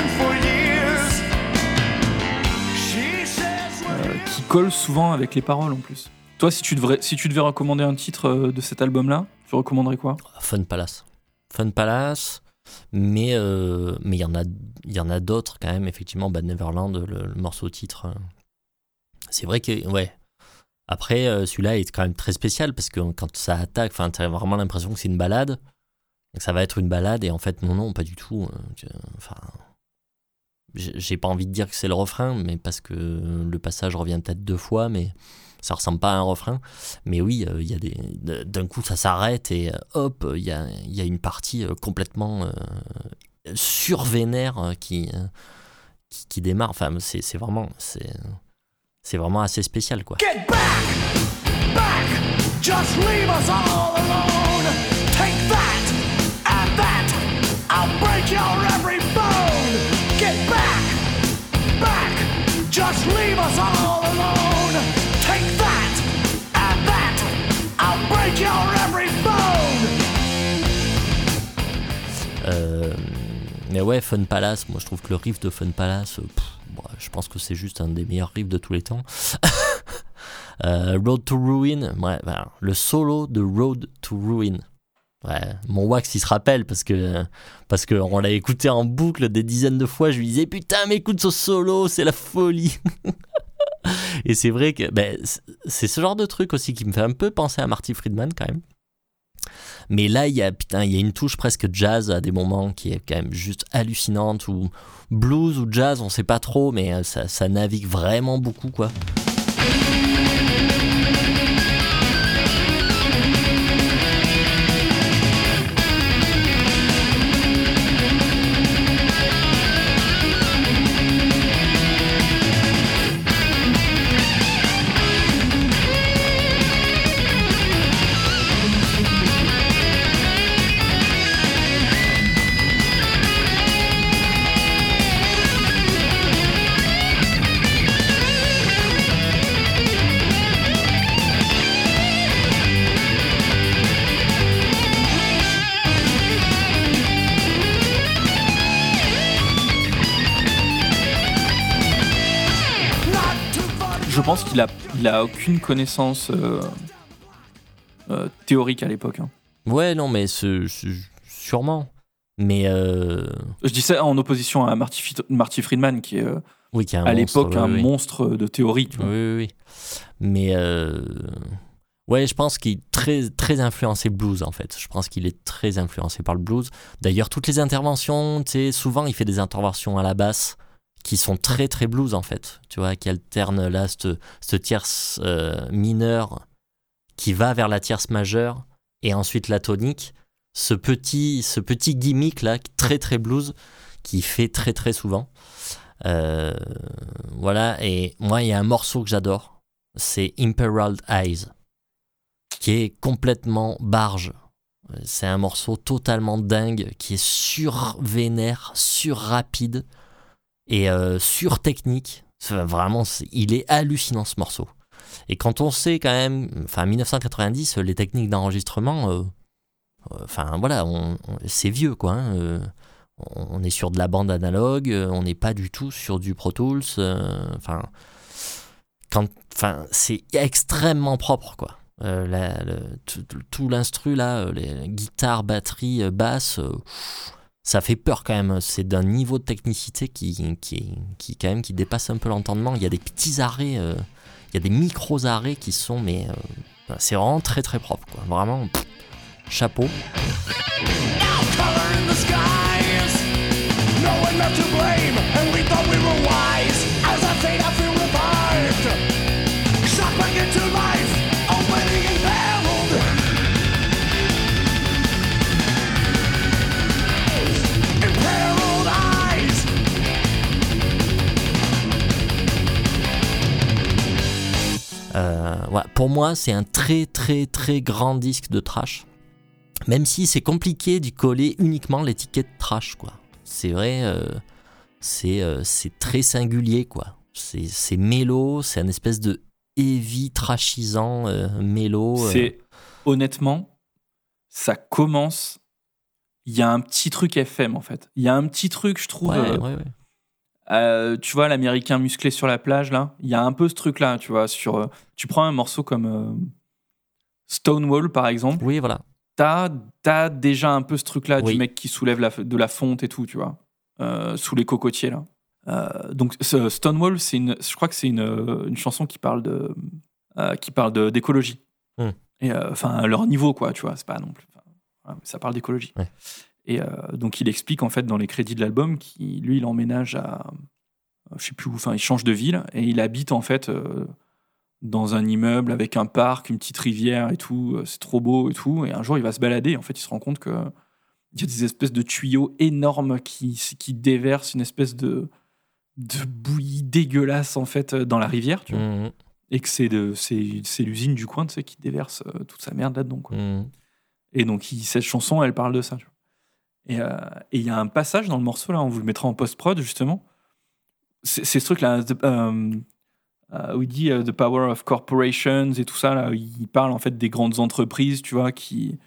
colle souvent avec les paroles en plus. Toi, si tu devrais, si tu devais recommander un titre euh, de cet album-là, tu recommanderais quoi? Fun Palace. Fun Palace, mais euh, mais il y en a y en a d'autres quand même effectivement Bad Neverland le, morceau titre. euh, C'est vrai que ouais. Après celui-là est quand même très spécial parce que quand ça attaque, enfin t'as vraiment l'impression que c'est une balade. Ça va être une balade et en fait non non pas du tout. Enfin j'ai pas envie de dire que c'est le refrain, mais parce que le passage revient peut-être deux fois, mais ça ressemble pas à un refrain. Mais oui, euh, y a des de- d'un coup ça s'arrête et euh, hop, il y a, y a une partie euh, complètement survénère qui, qui qui démarre. Enfin, c'est c'est vraiment c'est c'est vraiment assez spécial quoi. Get back! Back! Just leave us all alone! Take that! And that! I'll break your every Leave us all alone! Take that! And that! I'll break your every bone! Euh, mais ouais, Fun Palace, moi je trouve que le riff de Fun Palace, euh, je pense que c'est juste un des meilleurs riffs de tous les temps. Euh, Road to Ruin, ouais, le solo de Road to Ruin. Mon wax il se rappelle parce que parce que on l'a écouté en boucle des dizaines de fois. Je lui disais putain mais écoute ce solo, c'est la folie. Et c'est vrai que ben, c'est- ce genre de truc aussi qui me fait un peu penser à Marty Friedman quand même. Mais là, il y a, putain, il y a une touche presque jazz à des moments qui est quand même juste hallucinante, ou blues ou jazz, on sait pas trop, mais euh, ça navigue vraiment beaucoup, quoi. Il a aucune connaissance euh, euh, théorique à l'époque. hein. Ouais, non, mais ce- ce- sûrement. Mais euh, Je dis ça en opposition à Marty, Friedman, qui est oui, à l'époque un oui. monstre de théorie. tu Oui, oui, oui. Mais euh, ouais, je pense qu'il est très, très influencé blues en fait. Je pense qu'il est très influencé par le blues. D'ailleurs, toutes les interventions, tu sais, souvent il fait des interventions à la basse qui sont très très blues en fait. Tu vois, qui alternent là cette tierce euh, mineure qui va vers la tierce majeure et ensuite la tonique. Ce petit, ce gimmick là, très très blues, qui fait très très souvent. Euh, voilà, et moi, il y a un morceau que j'adore, c'est Imperial Eyes, qui est complètement barge. C'est un morceau totalement dingue, qui est sur-vénère, sur-rapide et euh, sur-technique. C'est Vraiment, il est hallucinant ce morceau. Et quand on sait quand même, enfin 1990, les techniques d'enregistrement, euh, euh, enfin voilà, c'est vieux quoi. hein, on est sur de la bande analogue, on n'est pas du tout sur du Pro Tools. Enfin, c'est extrêmement propre, quoi. Tout, l'instru là, les guitares, batterie, euh, basse, euh, ça fait peur quand même. C'est d'un niveau de technicité qui, qui, dépasse un peu l'entendement. Il y a des petits arrêts, euh, il y a des micros arrêts qui sont, mais euh, c'est vraiment très très propre, quoi. Vraiment, chapeau. No voilà. Pour moi, c'est un très très très grand disque de trash. Même si c'est compliqué d'y coller uniquement l'étiquette trash, quoi. C'est vrai, euh, c'est euh, c'est très singulier, quoi. C'est c'est mélo, c'est un espèce de heavy trashisant euh, mélo. euh. C'est honnêtement, ça commence. Il y a un petit truc FM en fait. Il y a un petit truc, je trouve. Ouais, euh, ouais, ouais. Euh, tu vois, l'américain musclé sur la plage, là, il y a un peu ce truc-là, tu vois. Sur, euh, tu prends un morceau comme euh, Stonewall, par exemple, Oui, voilà. t'as as déjà un peu ce truc-là Oui. du mec qui soulève la, de la fonte et tout, tu vois, euh, sous les cocotiers, là. Donc, Stonewall, c'est une, je crois que c'est une, une chanson qui parle de, qui parle d'écologie. Hmm. Et enfin, leur niveau, quoi, tu vois, c'est pas non plus. enfin, ça parle d'écologie. Ouais. Et euh, donc, il explique, en fait, dans les crédits de l'album, qu'il lui, il emménage à. Je sais plus où, enfin, il change de ville et il habite, en fait, euh, dans un immeuble avec un parc, une petite rivière et tout. euh, C'est trop beau et tout. Et un jour, il va se balader. En fait, il se rend compte que. Il y a des espèces de tuyaux énormes qui, qui déversent une espèce de, de bouillie dégueulasse en fait dans la rivière, tu vois. Mhm, Et que c'est de- c'est c'est l'usine du coin, tu sais, qui déverse euh, toute sa merde là-dedans. quoi. mhm. Et donc, il- cette chanson, elle parle de ça. tu vois. Et euh, et il y a un passage dans le morceau, là, on vous le mettra en post-prod, justement. C'est ce truc-là, the- euh, euh, où il dit The Power of Corporations et tout ça, là. Il parle en fait des grandes entreprises, tu vois, qui,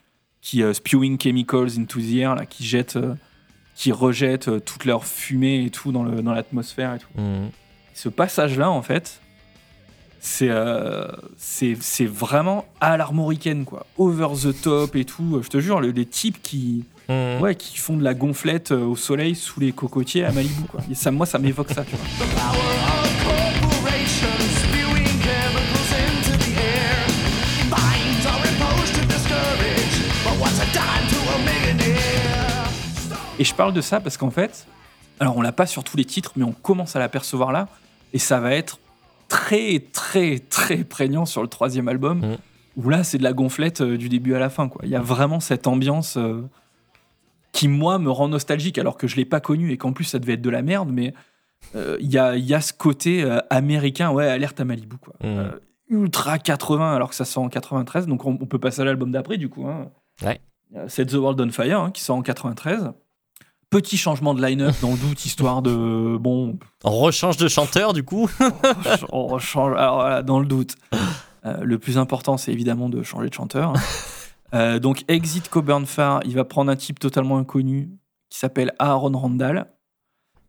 qui spewing chemicals into the air, là, qui jettent, qui rejettent toute leur fumée et tout dans l'atmosphère et tout Mhm. ce passage-là, en fait, c'est euh, c'est vraiment à l'armoricaine, quoi. Over the top et tout. Je te jure, le- les types qui, Mhm. ouais, qui font de la gonflette euh, au soleil sous les cocotiers à Malibu, quoi. Et ça, moi, ça m'évoque ça, tu vois. Et je parle de ça parce qu'en fait, alors on l'a pas sur tous les titres, mais on commence à l'apercevoir là, et ça va être très, très, très prégnant sur le troisième album, Mhm. où là, c'est de la gonflette euh, du début à la fin, quoi. Il y a vraiment cette ambiance euh, qui, moi, me rend nostalgique, alors que je l'ai pas connu et qu'en plus, ça devait être de la merde, mais euh, il y, a, y a ce côté euh, américain, ouais, alerte à Malibu, quoi. Mhm. Euh, ultra 80, alors que ça sort en 93, donc on, on peut passer à l'album d'après, du coup. Hein. Ouais. Euh, Set the World on Fire, hein, qui sort en 93. Petit changement de line-up dans le doute, histoire de. Bon, On rechange de chanteur, du coup. on rechange. Alors voilà, dans le doute. Euh, le plus important, c'est évidemment de changer de chanteur. hein. Euh, donc, Exit Coburn Farr, il va prendre un type totalement inconnu qui s'appelle Aaron Randall,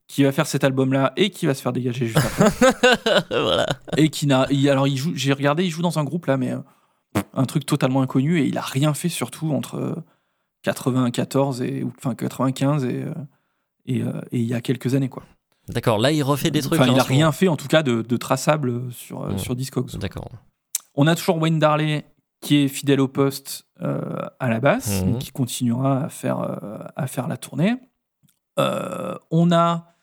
qui va faire cet album-là et qui va se faire dégager juste après. voilà. et qui n'a. il- Alors, il joue. J'ai regardé, il joue dans un groupe là, mais euh, un truc totalement inconnu et il a rien fait surtout entre euh, 94 et ou- enfin 95 et euh, et, euh, et il y a quelques années quoi. D'accord, là, il refait des trucs. Enfin, il en a ce rien fait en tout cas de, de traçable sur euh, sur Discogs. D'accord. On a toujours Wayne Darley qui est fidèle au poste euh, à la basse, Mhm. qui continuera à faire, euh, à faire la tournée. Euh, on a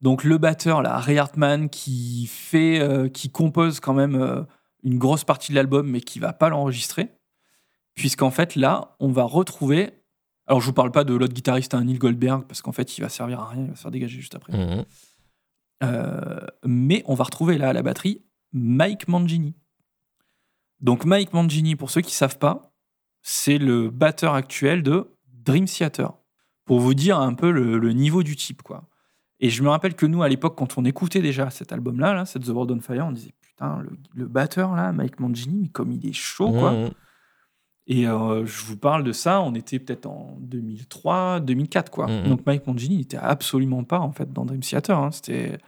donc le batteur, là, Ray Hartman, qui, fait, qui compose quand même une grosse partie de l'album, mais qui va pas l'enregistrer. Puisqu'en fait, là, on va retrouver. Alors, je vous parle pas de l'autre guitariste, un Neil Goldberg, parce qu'en fait, il va servir à rien, il va se faire dégager juste après. Mhm. Mais on va retrouver là à la batterie Mike Mangini. Donc Mike Mangini, pour ceux qui savent pas, c'est le batteur actuel de Dream Theater. Pour vous dire un peu le, le niveau du type, quoi. Et je me rappelle que nous, à l'époque, quand on écoutait déjà cet album-là, là, cette The World on Fire, on disait putain, le, le batteur là, Mike Mangini, mais comme il est chaud, quoi. Mhm. Et euh, je vous parle de ça, on était peut-être en 2003, 2004, quoi. Mhm. Donc Mike Mangini n'était absolument pas en fait dans Dream Theater. hein. C'était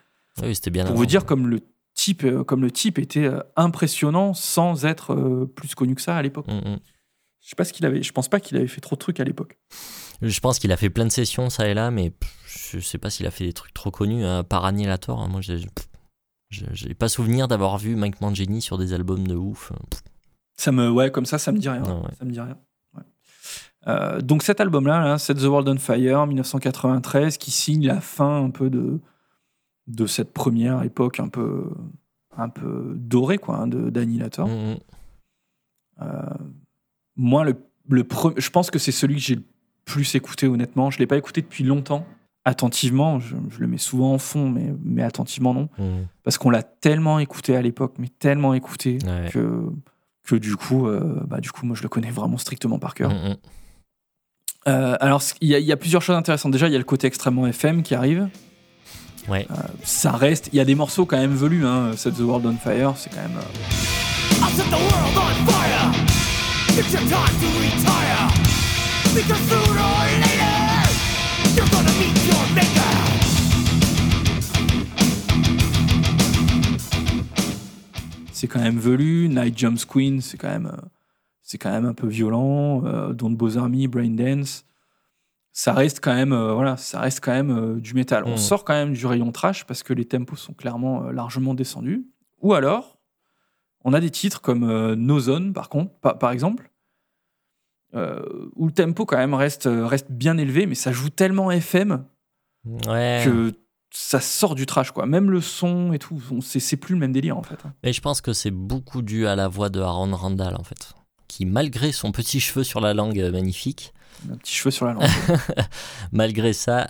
Oui, c'était bien pour avant. vous dire comme le type, euh, comme le type était euh, impressionnant sans être euh, plus connu que ça à l'époque. Mhm. Je sais pas ce qu'il avait. Je pense pas qu'il avait fait trop de trucs à l'époque. Je pense qu'il a fait plein de sessions, ça et là, mais je sais pas s'il a fait des trucs trop connus. par Annihilator, hein, moi, j'ai j'ai- pas souvenir d'avoir vu Mike Mangini sur des albums de ouf. Ça me, ouais, comme ça, ça me dit rien. Non, ouais. Ça me dit rien. Ouais. Euh, donc cet album-là, là, Set the World on Fire, 1993, qui signe la fin un peu de de cette première époque un peu un peu dorée, quoi, hein, de d'Annihilator. mhm. Euh, moi, le, le pre- je pense que c'est celui que j'ai le plus écouté, honnêtement. Je l'ai pas écouté depuis longtemps. Attentivement, je, je le mets souvent en fond, mais, mais attentivement, non. Mhm. Parce qu'on l'a tellement écouté à l'époque, mais tellement écouté, Ouais. que, que du, coup, euh, bah, du coup, moi, je le connais vraiment strictement par cœur. Euh, alors, il y, y a plusieurs choses intéressantes. Déjà, il y a le côté extrêmement FM qui arrive. Ouais. Ça reste. Il y a des morceaux quand même velus. Hein. Set the World on Fire, c'est quand même. euh, I'll set the world on fire. It's your time to retire. Because sooner or later, you're gonna meet your maker. c'est quand même velu. Night Jumps Queen, c'est quand même, euh, c'est quand même un peu violent. Euh, Don't Bother Me, Brain Dance, ça reste quand même, euh, voilà, ça reste quand même euh, du métal. On Mm. sort quand même du rayon trash parce que les tempos sont clairement euh, largement descendus. Ou alors, on a des titres comme No Zone, par contre, par, par exemple, où le tempo quand même reste, reste bien élevé, mais ça joue tellement FM Ouais. que ça sort du trash, quoi. Même le son et tout, c'est plus le même délire en fait. hein. Mais je pense que c'est beaucoup dû à la voix de Aaron Randall, en fait. Qui, malgré son petit cheveu sur la langue magnifique, Un petit cheveu sur la langue. malgré ça,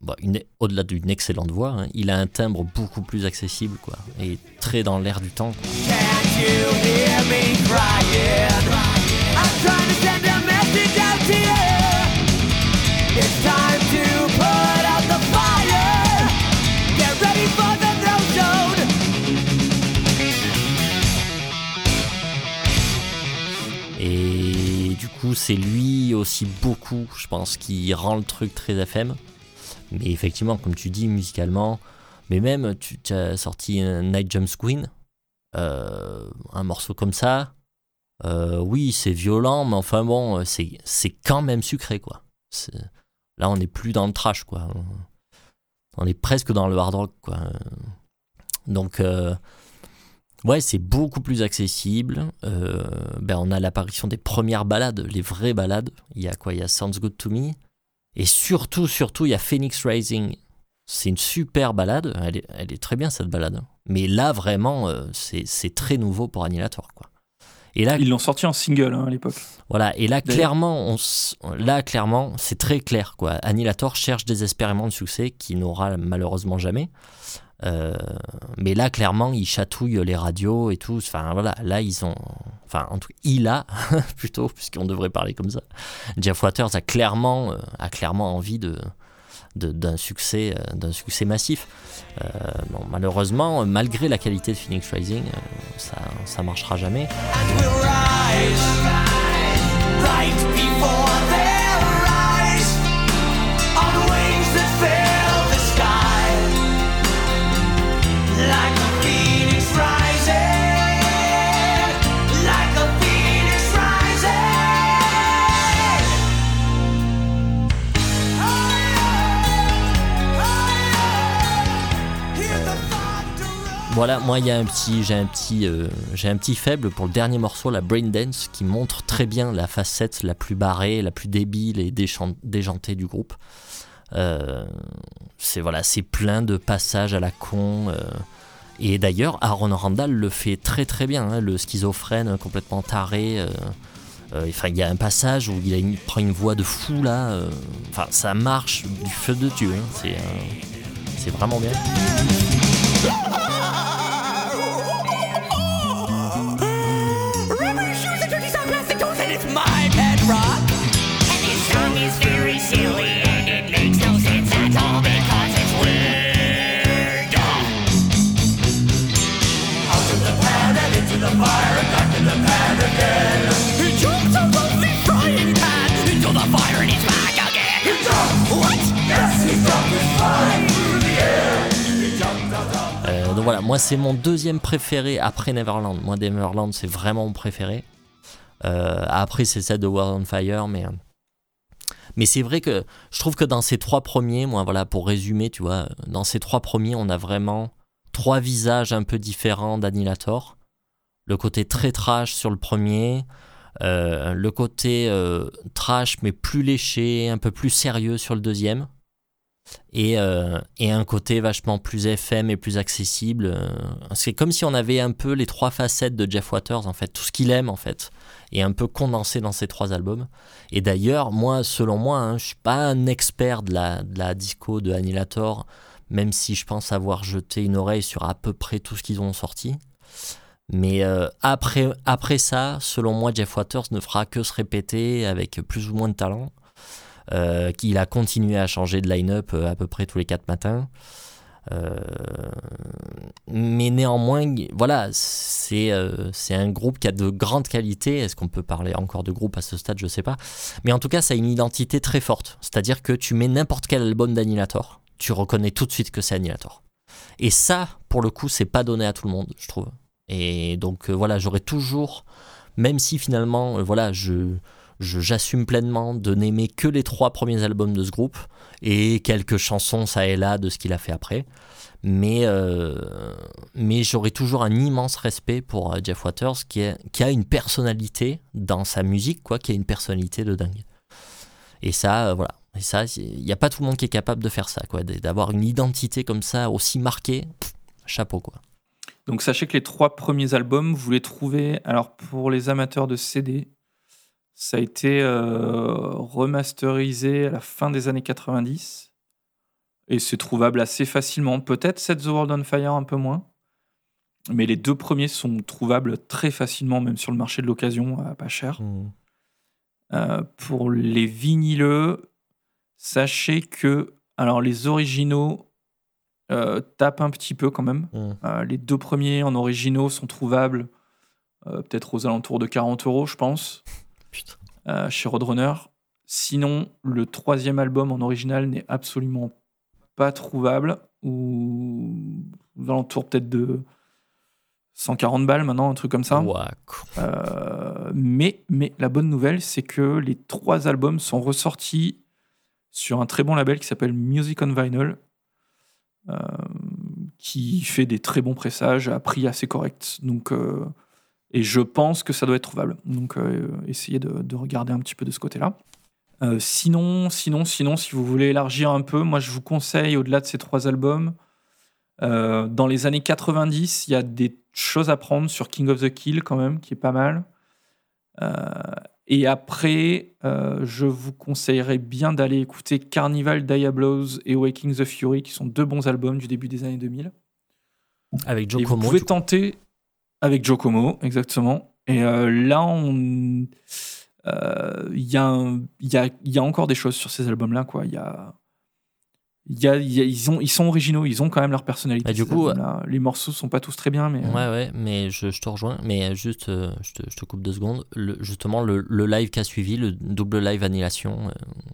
bon, au-delà d'une excellente voix, hein, il a un timbre beaucoup plus accessible, quoi. Et très dans l'air du temps. quoi. C'est lui aussi beaucoup, je pense, qui rend le truc très FM. Mais effectivement, comme tu dis, musicalement, mais même, tu, as sorti Night Jumps Queen, euh, un morceau comme ça. euh, oui, c'est violent, mais enfin bon, c'est quand même sucré, quoi. Là, on n'est plus dans le trash, quoi. On est presque dans le hard rock, quoi. Donc, euh, ouais, c'est beaucoup plus accessible. Euh, ben, on a l'apparition des premières balades, les vraies balades. Il y a quoi? Il y a Sounds Good to Me. Et surtout, surtout, il y a Phoenix Rising. C'est une super balade. Elle est, elle est très bien, cette balade. Mais là, vraiment, euh, c'est très nouveau pour Annihilator, quoi. Et là, Ils l'ont sorti en single hein, à l'époque. voilà, et là clairement, on s- là clairement, c'est très clair quoi. Annihilator cherche désespérément le succès qu'il n'aura malheureusement jamais. Euh, mais là clairement, il chatouille les radios et tout. Enfin voilà, là ils ont, enfin en tout il a plutôt puisqu'on devrait parler comme ça. Jeff Waters a clairement, euh, a clairement envie de d'un succès, euh, d'un succès massif. Bon, malheureusement, malgré la qualité de Phoenix Rising, ça, ça marchera jamais. And we'll rise right Voilà, moi il y a un petit, j'ai un petit, euh, j'ai un petit faible pour le dernier morceau, la Brain Dance, qui montre très bien la facette la plus barrée, la plus débile et déjantée du groupe. Euh, c'est voilà, c'est plein de passages à la con. euh, et d'ailleurs, Aaron Randall le fait très très bien, hein, le schizophrène complètement taré. Enfin, il y a un passage où il, prend une voix de fou là. Enfin, ça marche du feu de Dieu. hein, c'est, c'est vraiment bien. Euh, donc voilà, moi c'est mon deuxième préféré après Neverland. Moi Neverland c'est vraiment mon préféré. Euh, après c'est celle de World on Fire, mais euh, mais c'est vrai que je trouve que dans ces trois premiers, moi voilà pour résumer, tu vois, dans ces trois premiers on a vraiment trois visages un peu différents d'Annihilator. Le côté très trash sur le premier, euh, le côté euh, trash mais plus léché, un peu plus sérieux sur le deuxième et, euh, et un côté vachement plus FM et plus accessible. C'est comme si on avait un peu les trois facettes de Jeff Waters, en fait, tout ce qu'il aime, en fait, et un peu condensé dans ces trois albums. Et d'ailleurs, moi, selon moi, hein, je suis pas un expert de la, de la disco de Annihilator, même si je pense avoir jeté une oreille sur à peu près tout ce qu'ils ont sorti. Mais euh, après, après ça, selon moi, Jeff Waters ne fera que se répéter avec plus ou moins de talent. Euh, qu'il a continué à changer de line-up euh, à peu près tous les quatre matins. Euh, mais néanmoins, voilà, c'est euh, c'est un groupe qui a de grandes qualités. Est-ce qu'on peut parler encore de groupe à ce stade? Je sais pas. Mais en tout cas, ça a une identité très forte. C'est-à-dire que tu mets n'importe quel album d'Annihilator, tu reconnais tout de suite que c'est Annihilator. Et ça, pour le coup, c'est pas donné à tout le monde, je trouve. Et donc euh, voilà, j'aurais toujours, même si finalement, voilà, je- j'assume pleinement de n'aimer que les trois premiers albums de ce groupe et quelques chansons ça et là de ce qu'il a fait après. Mais, euh, mais j'aurais toujours un immense respect pour euh, Jeff Waters qui, est, qui a une personnalité dans sa musique, quoi, qui a une personnalité de dingue. Et ça, euh, voilà. Et ça, il n'y a pas tout le monde qui est capable de faire ça, quoi, d'avoir une identité comme ça aussi marquée. Chapeau, quoi. Donc sachez que les trois premiers albums, vous les trouvez. Alors pour les amateurs de CD, ça a été euh, remasterisé à la fin des années 90 et c'est trouvable assez facilement. Peut-être Set the World on Fire un peu moins, mais les deux premiers sont trouvables très facilement, même sur le marché de l'occasion, pas cher. Euh, pour les vinyleux, sachez que alors les originaux euh, tapent un petit peu quand même. Mm. Euh, les deux premiers en originaux sont trouvables peut-être aux alentours de 40 euros, je pense, chez Roadrunner. Sinon, le troisième album en original n'est absolument pas trouvable, ou aux alentours peut-être de 140 balles maintenant, un truc comme ça. Euh, mais, mais la bonne nouvelle, c'est que les trois albums sont ressortis sur un très bon label qui s'appelle Music on Vinyl, euh, qui fait des très bons pressages à prix assez correct. Donc, euh, et je pense que ça doit être trouvable. Donc, euh, essayez de, de regarder un petit peu de ce côté-là. Euh, sinon, sinon, sinon, si vous voulez élargir un peu, moi je vous conseille, au-delà de ces trois albums, euh, dans les années 90, il y a des choses à prendre sur King of the Kill quand même, qui est pas mal. Et après, je vous conseillerais bien d'aller écouter Carnival Diablos et Waking the Fury, qui sont deux bons albums du début des années 2000. Avec Joe et vous pouvez coup. Avec Joe Como, exactement. Et euh, là, on, euh, il y, a un- il y, a, il y a encore des choses sur ces albums-là, quoi. Il y a, il y a, il y a- ils, ont, ils sont originaux, ils ont quand même leur personnalité. Bah, du coup, les morceaux sont pas tous très bien, mais euh, Ouais, ouais, mais je, je te rejoins. Mais juste, euh, je, te, je te coupe deux secondes. Le- justement, le, le live qui a suivi, le double live Annihilation,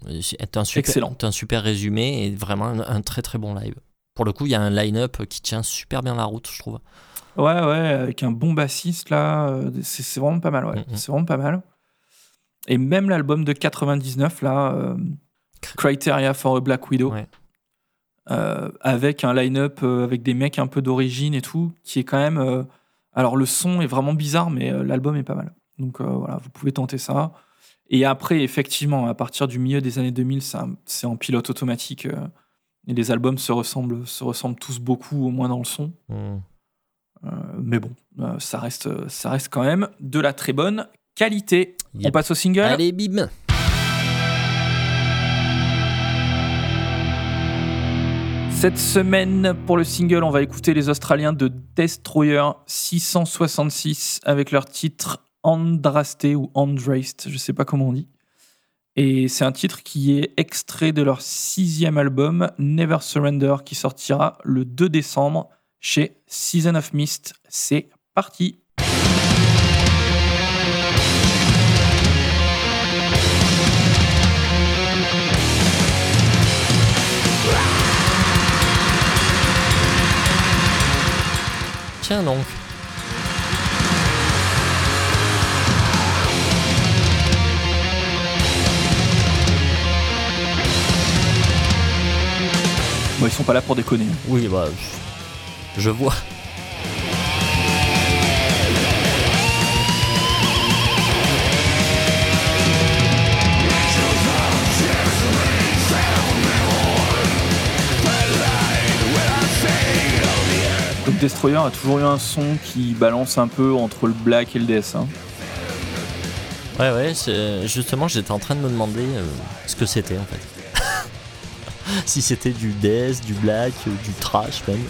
euh, est, un super, Excellent. est un super résumé et vraiment un, un très très bon live. Pour le coup, il y a un line-up qui tient super bien la route, je trouve. ouais, ouais, avec un bon bassiste là, euh, c'est vraiment pas mal. Ouais. Mhm. C'est vraiment pas mal. Et même l'album de 99 là, euh, Criteria for a Black Widow. Ouais. euh, avec un line-up euh, avec des mecs un peu d'origine et tout, qui est quand même. alors le son est vraiment bizarre, mais l'album est pas mal. Donc voilà, vous pouvez tenter ça. Et après, effectivement, à partir du milieu des années 2000, c'est un- c'est en pilote automatique. Et les albums se ressemblent, se ressemblent tous beaucoup, au moins dans le son. Mm. Euh, mais bon, euh, ça, reste, ça reste quand même de la très bonne qualité. On passe au single. Allez, bim Cette semaine, pour le single, on va écouter les Australiens de Destroyer 666 avec leur titre Andraste ou Andraste, je sais pas comment on dit. Et c'est un titre qui est extrait de leur sixième album, Never Surrender, qui sortira le 2 décembre chez Season of Mist. C'est parti! Tiens donc. Bon, ils sont pas là pour déconner. Oui, bah, je, vois. Donc Destroyer a toujours eu un son qui balance un peu entre le black et le death. hein. Ouais, ouais, justement, j'étais en train de me demander euh, ce que c'était en fait si c'était du death, du black, euh, du trash même.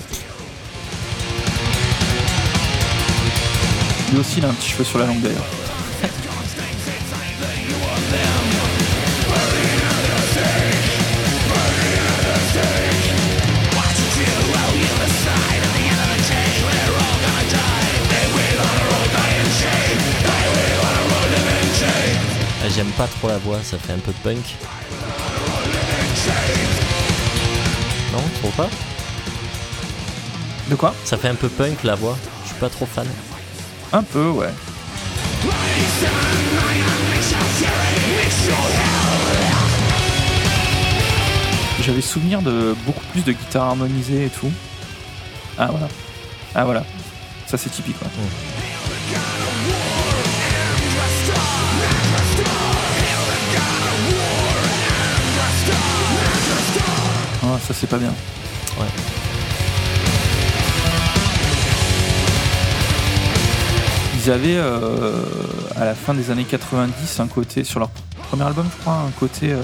Lui aussi il a un petit cheveu sur la langue d'ailleurs. Ah, j'aime pas trop la voix, ça fait un peu de punk. Non, tu trouves pas De quoi Ça fait un peu punk la voix. Je suis pas trop fan. Un peu, ouais. J'avais souvenir de beaucoup plus de guitares harmonisées et tout. Ah voilà. Ah voilà. Ça c'est typique. Ouais. Ça c'est pas bien. Ouais. Ils avaient euh, à la fin des années 90 un côté sur leur premier album, je crois, un côté euh,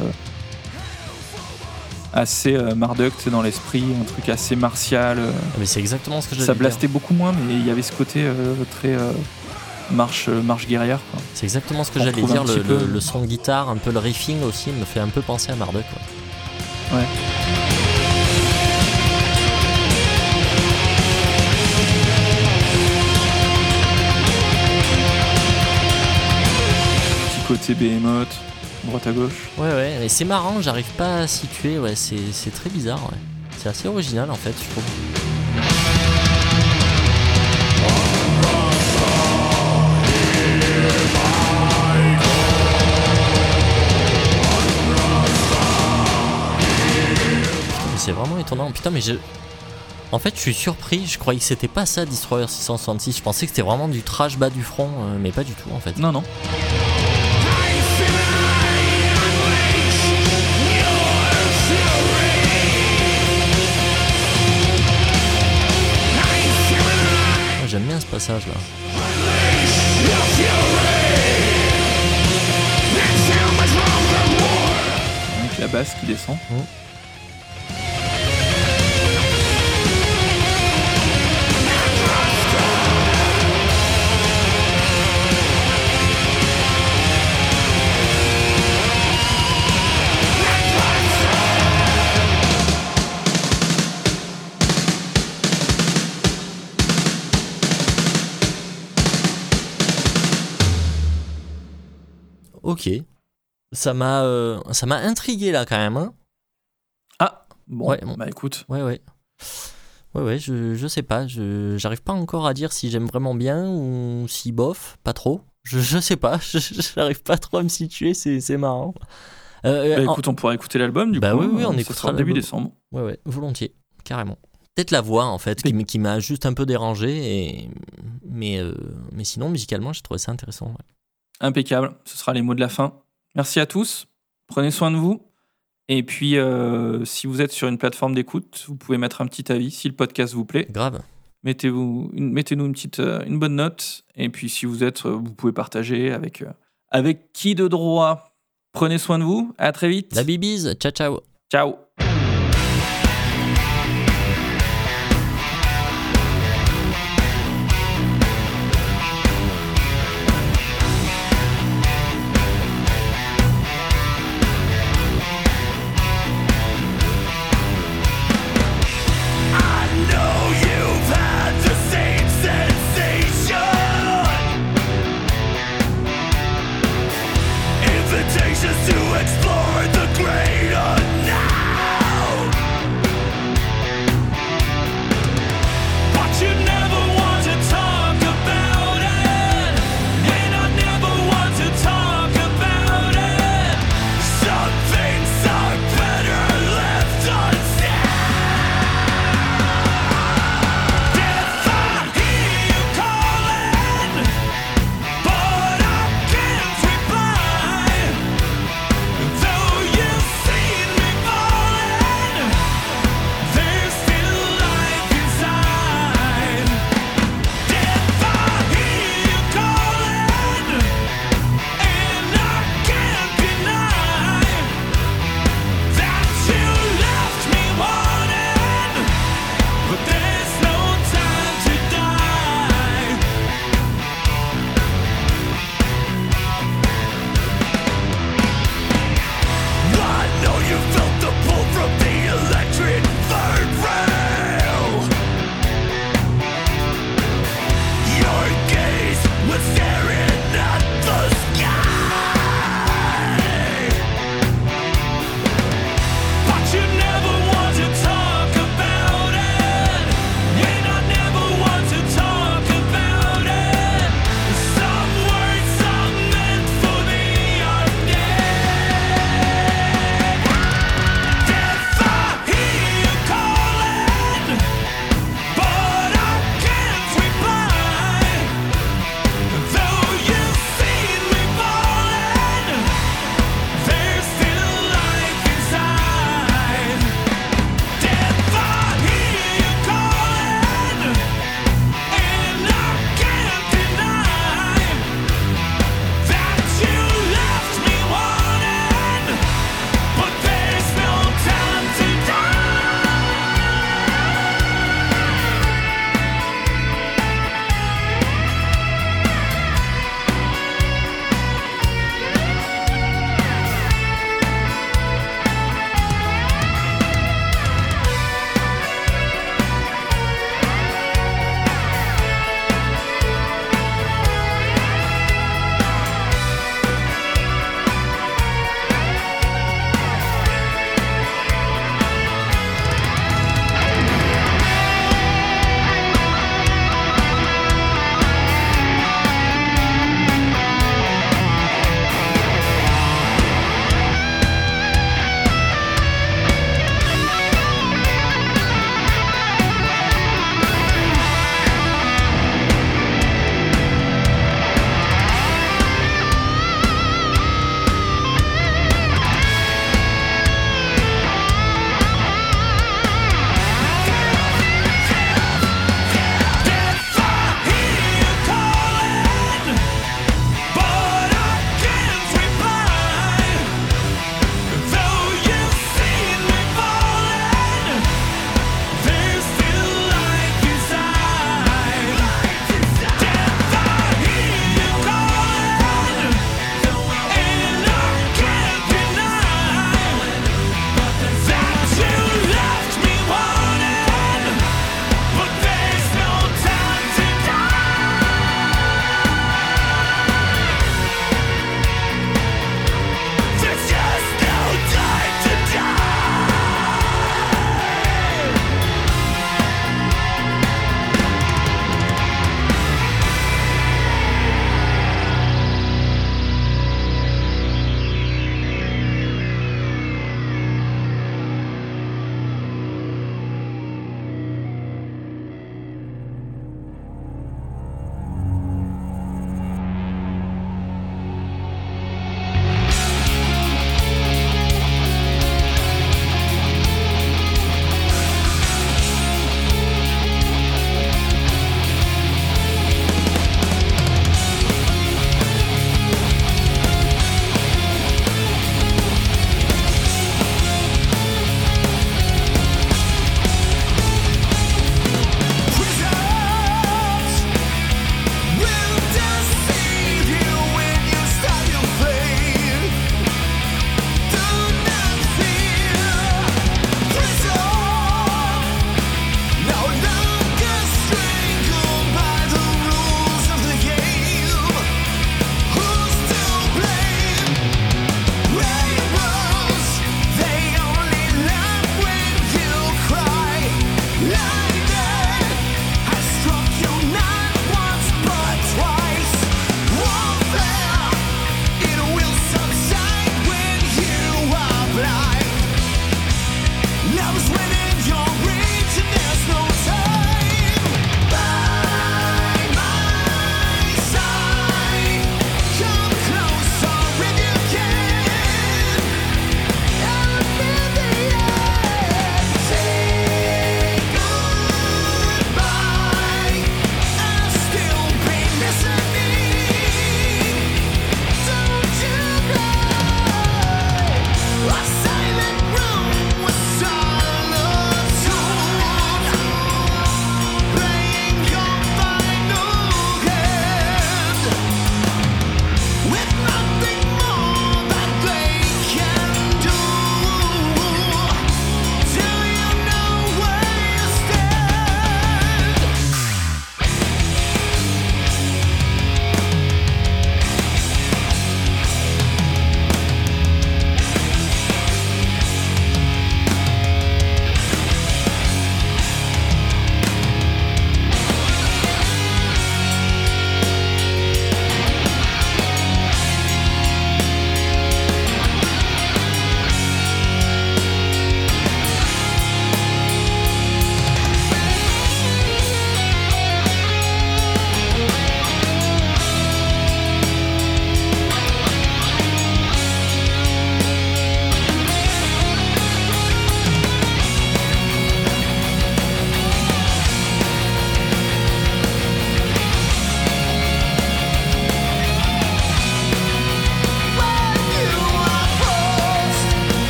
assez euh, sais, dans l'esprit, un truc assez martial. euh, Ah, Mais c'est exactement ce que j'allais ça dire. blastait beaucoup moins, mais il y avait ce côté très marche, marche guerrière. C'est exactement ce que j'allais dire. Le, son de guitare, un peu le riffing aussi, me fait un peu penser à Marduk. quoi. Ouais. Côté Behemoth, droite à gauche. Ouais, ouais, mais c'est marrant, j'arrive pas à situer. Ouais, c'est très bizarre. Ouais. C'est assez original en fait, je trouve. C'est vraiment étonnant. Putain, mais je. En fait, je suis surpris. Je croyais que c'était pas ça, Destroyer 666. Je pensais que c'était vraiment du trash bas du front, euh, mais pas du tout en fait. Non, non. Passage là. Avec la basse qui descend. Ok. Ça m'a euh, ça m'a intrigué là quand même. Hein Ah Bon, Ouais, bon. bah écoute. ouais, ouais. Ouais, ouais, je, je sais pas. Je, j'arrive pas encore à dire si j'aime vraiment bien ou si bof, pas trop. Je, je sais pas. Je, j'arrive pas trop à me situer, c'est, c'est marrant. Euh, Bah en- écoute, on pourra écouter l'album du Bah coup. oui, oui, on ça écoutera sera début l'album. décembre. Ouais, ouais, volontiers, carrément. Peut-être la voix en fait, qui, m- qui m'a juste un peu dérangé. Et... Mais, euh, mais sinon, musicalement, j'ai trouvé ça intéressant. ouais. Impeccable. Ce sera les mots de la fin. Merci à tous. Prenez soin de vous. Et puis, euh, si vous êtes sur une plateforme d'écoute, vous pouvez mettre un petit avis si le podcast vous plaît. Grave. Mettez-vous, une- mettez-nous une petite, euh, une bonne note. Et puis, si vous êtes, euh, vous pouvez partager avec, avec qui de droit. Prenez soin de vous. À très vite. La bibise, ciao ciao. Ciao.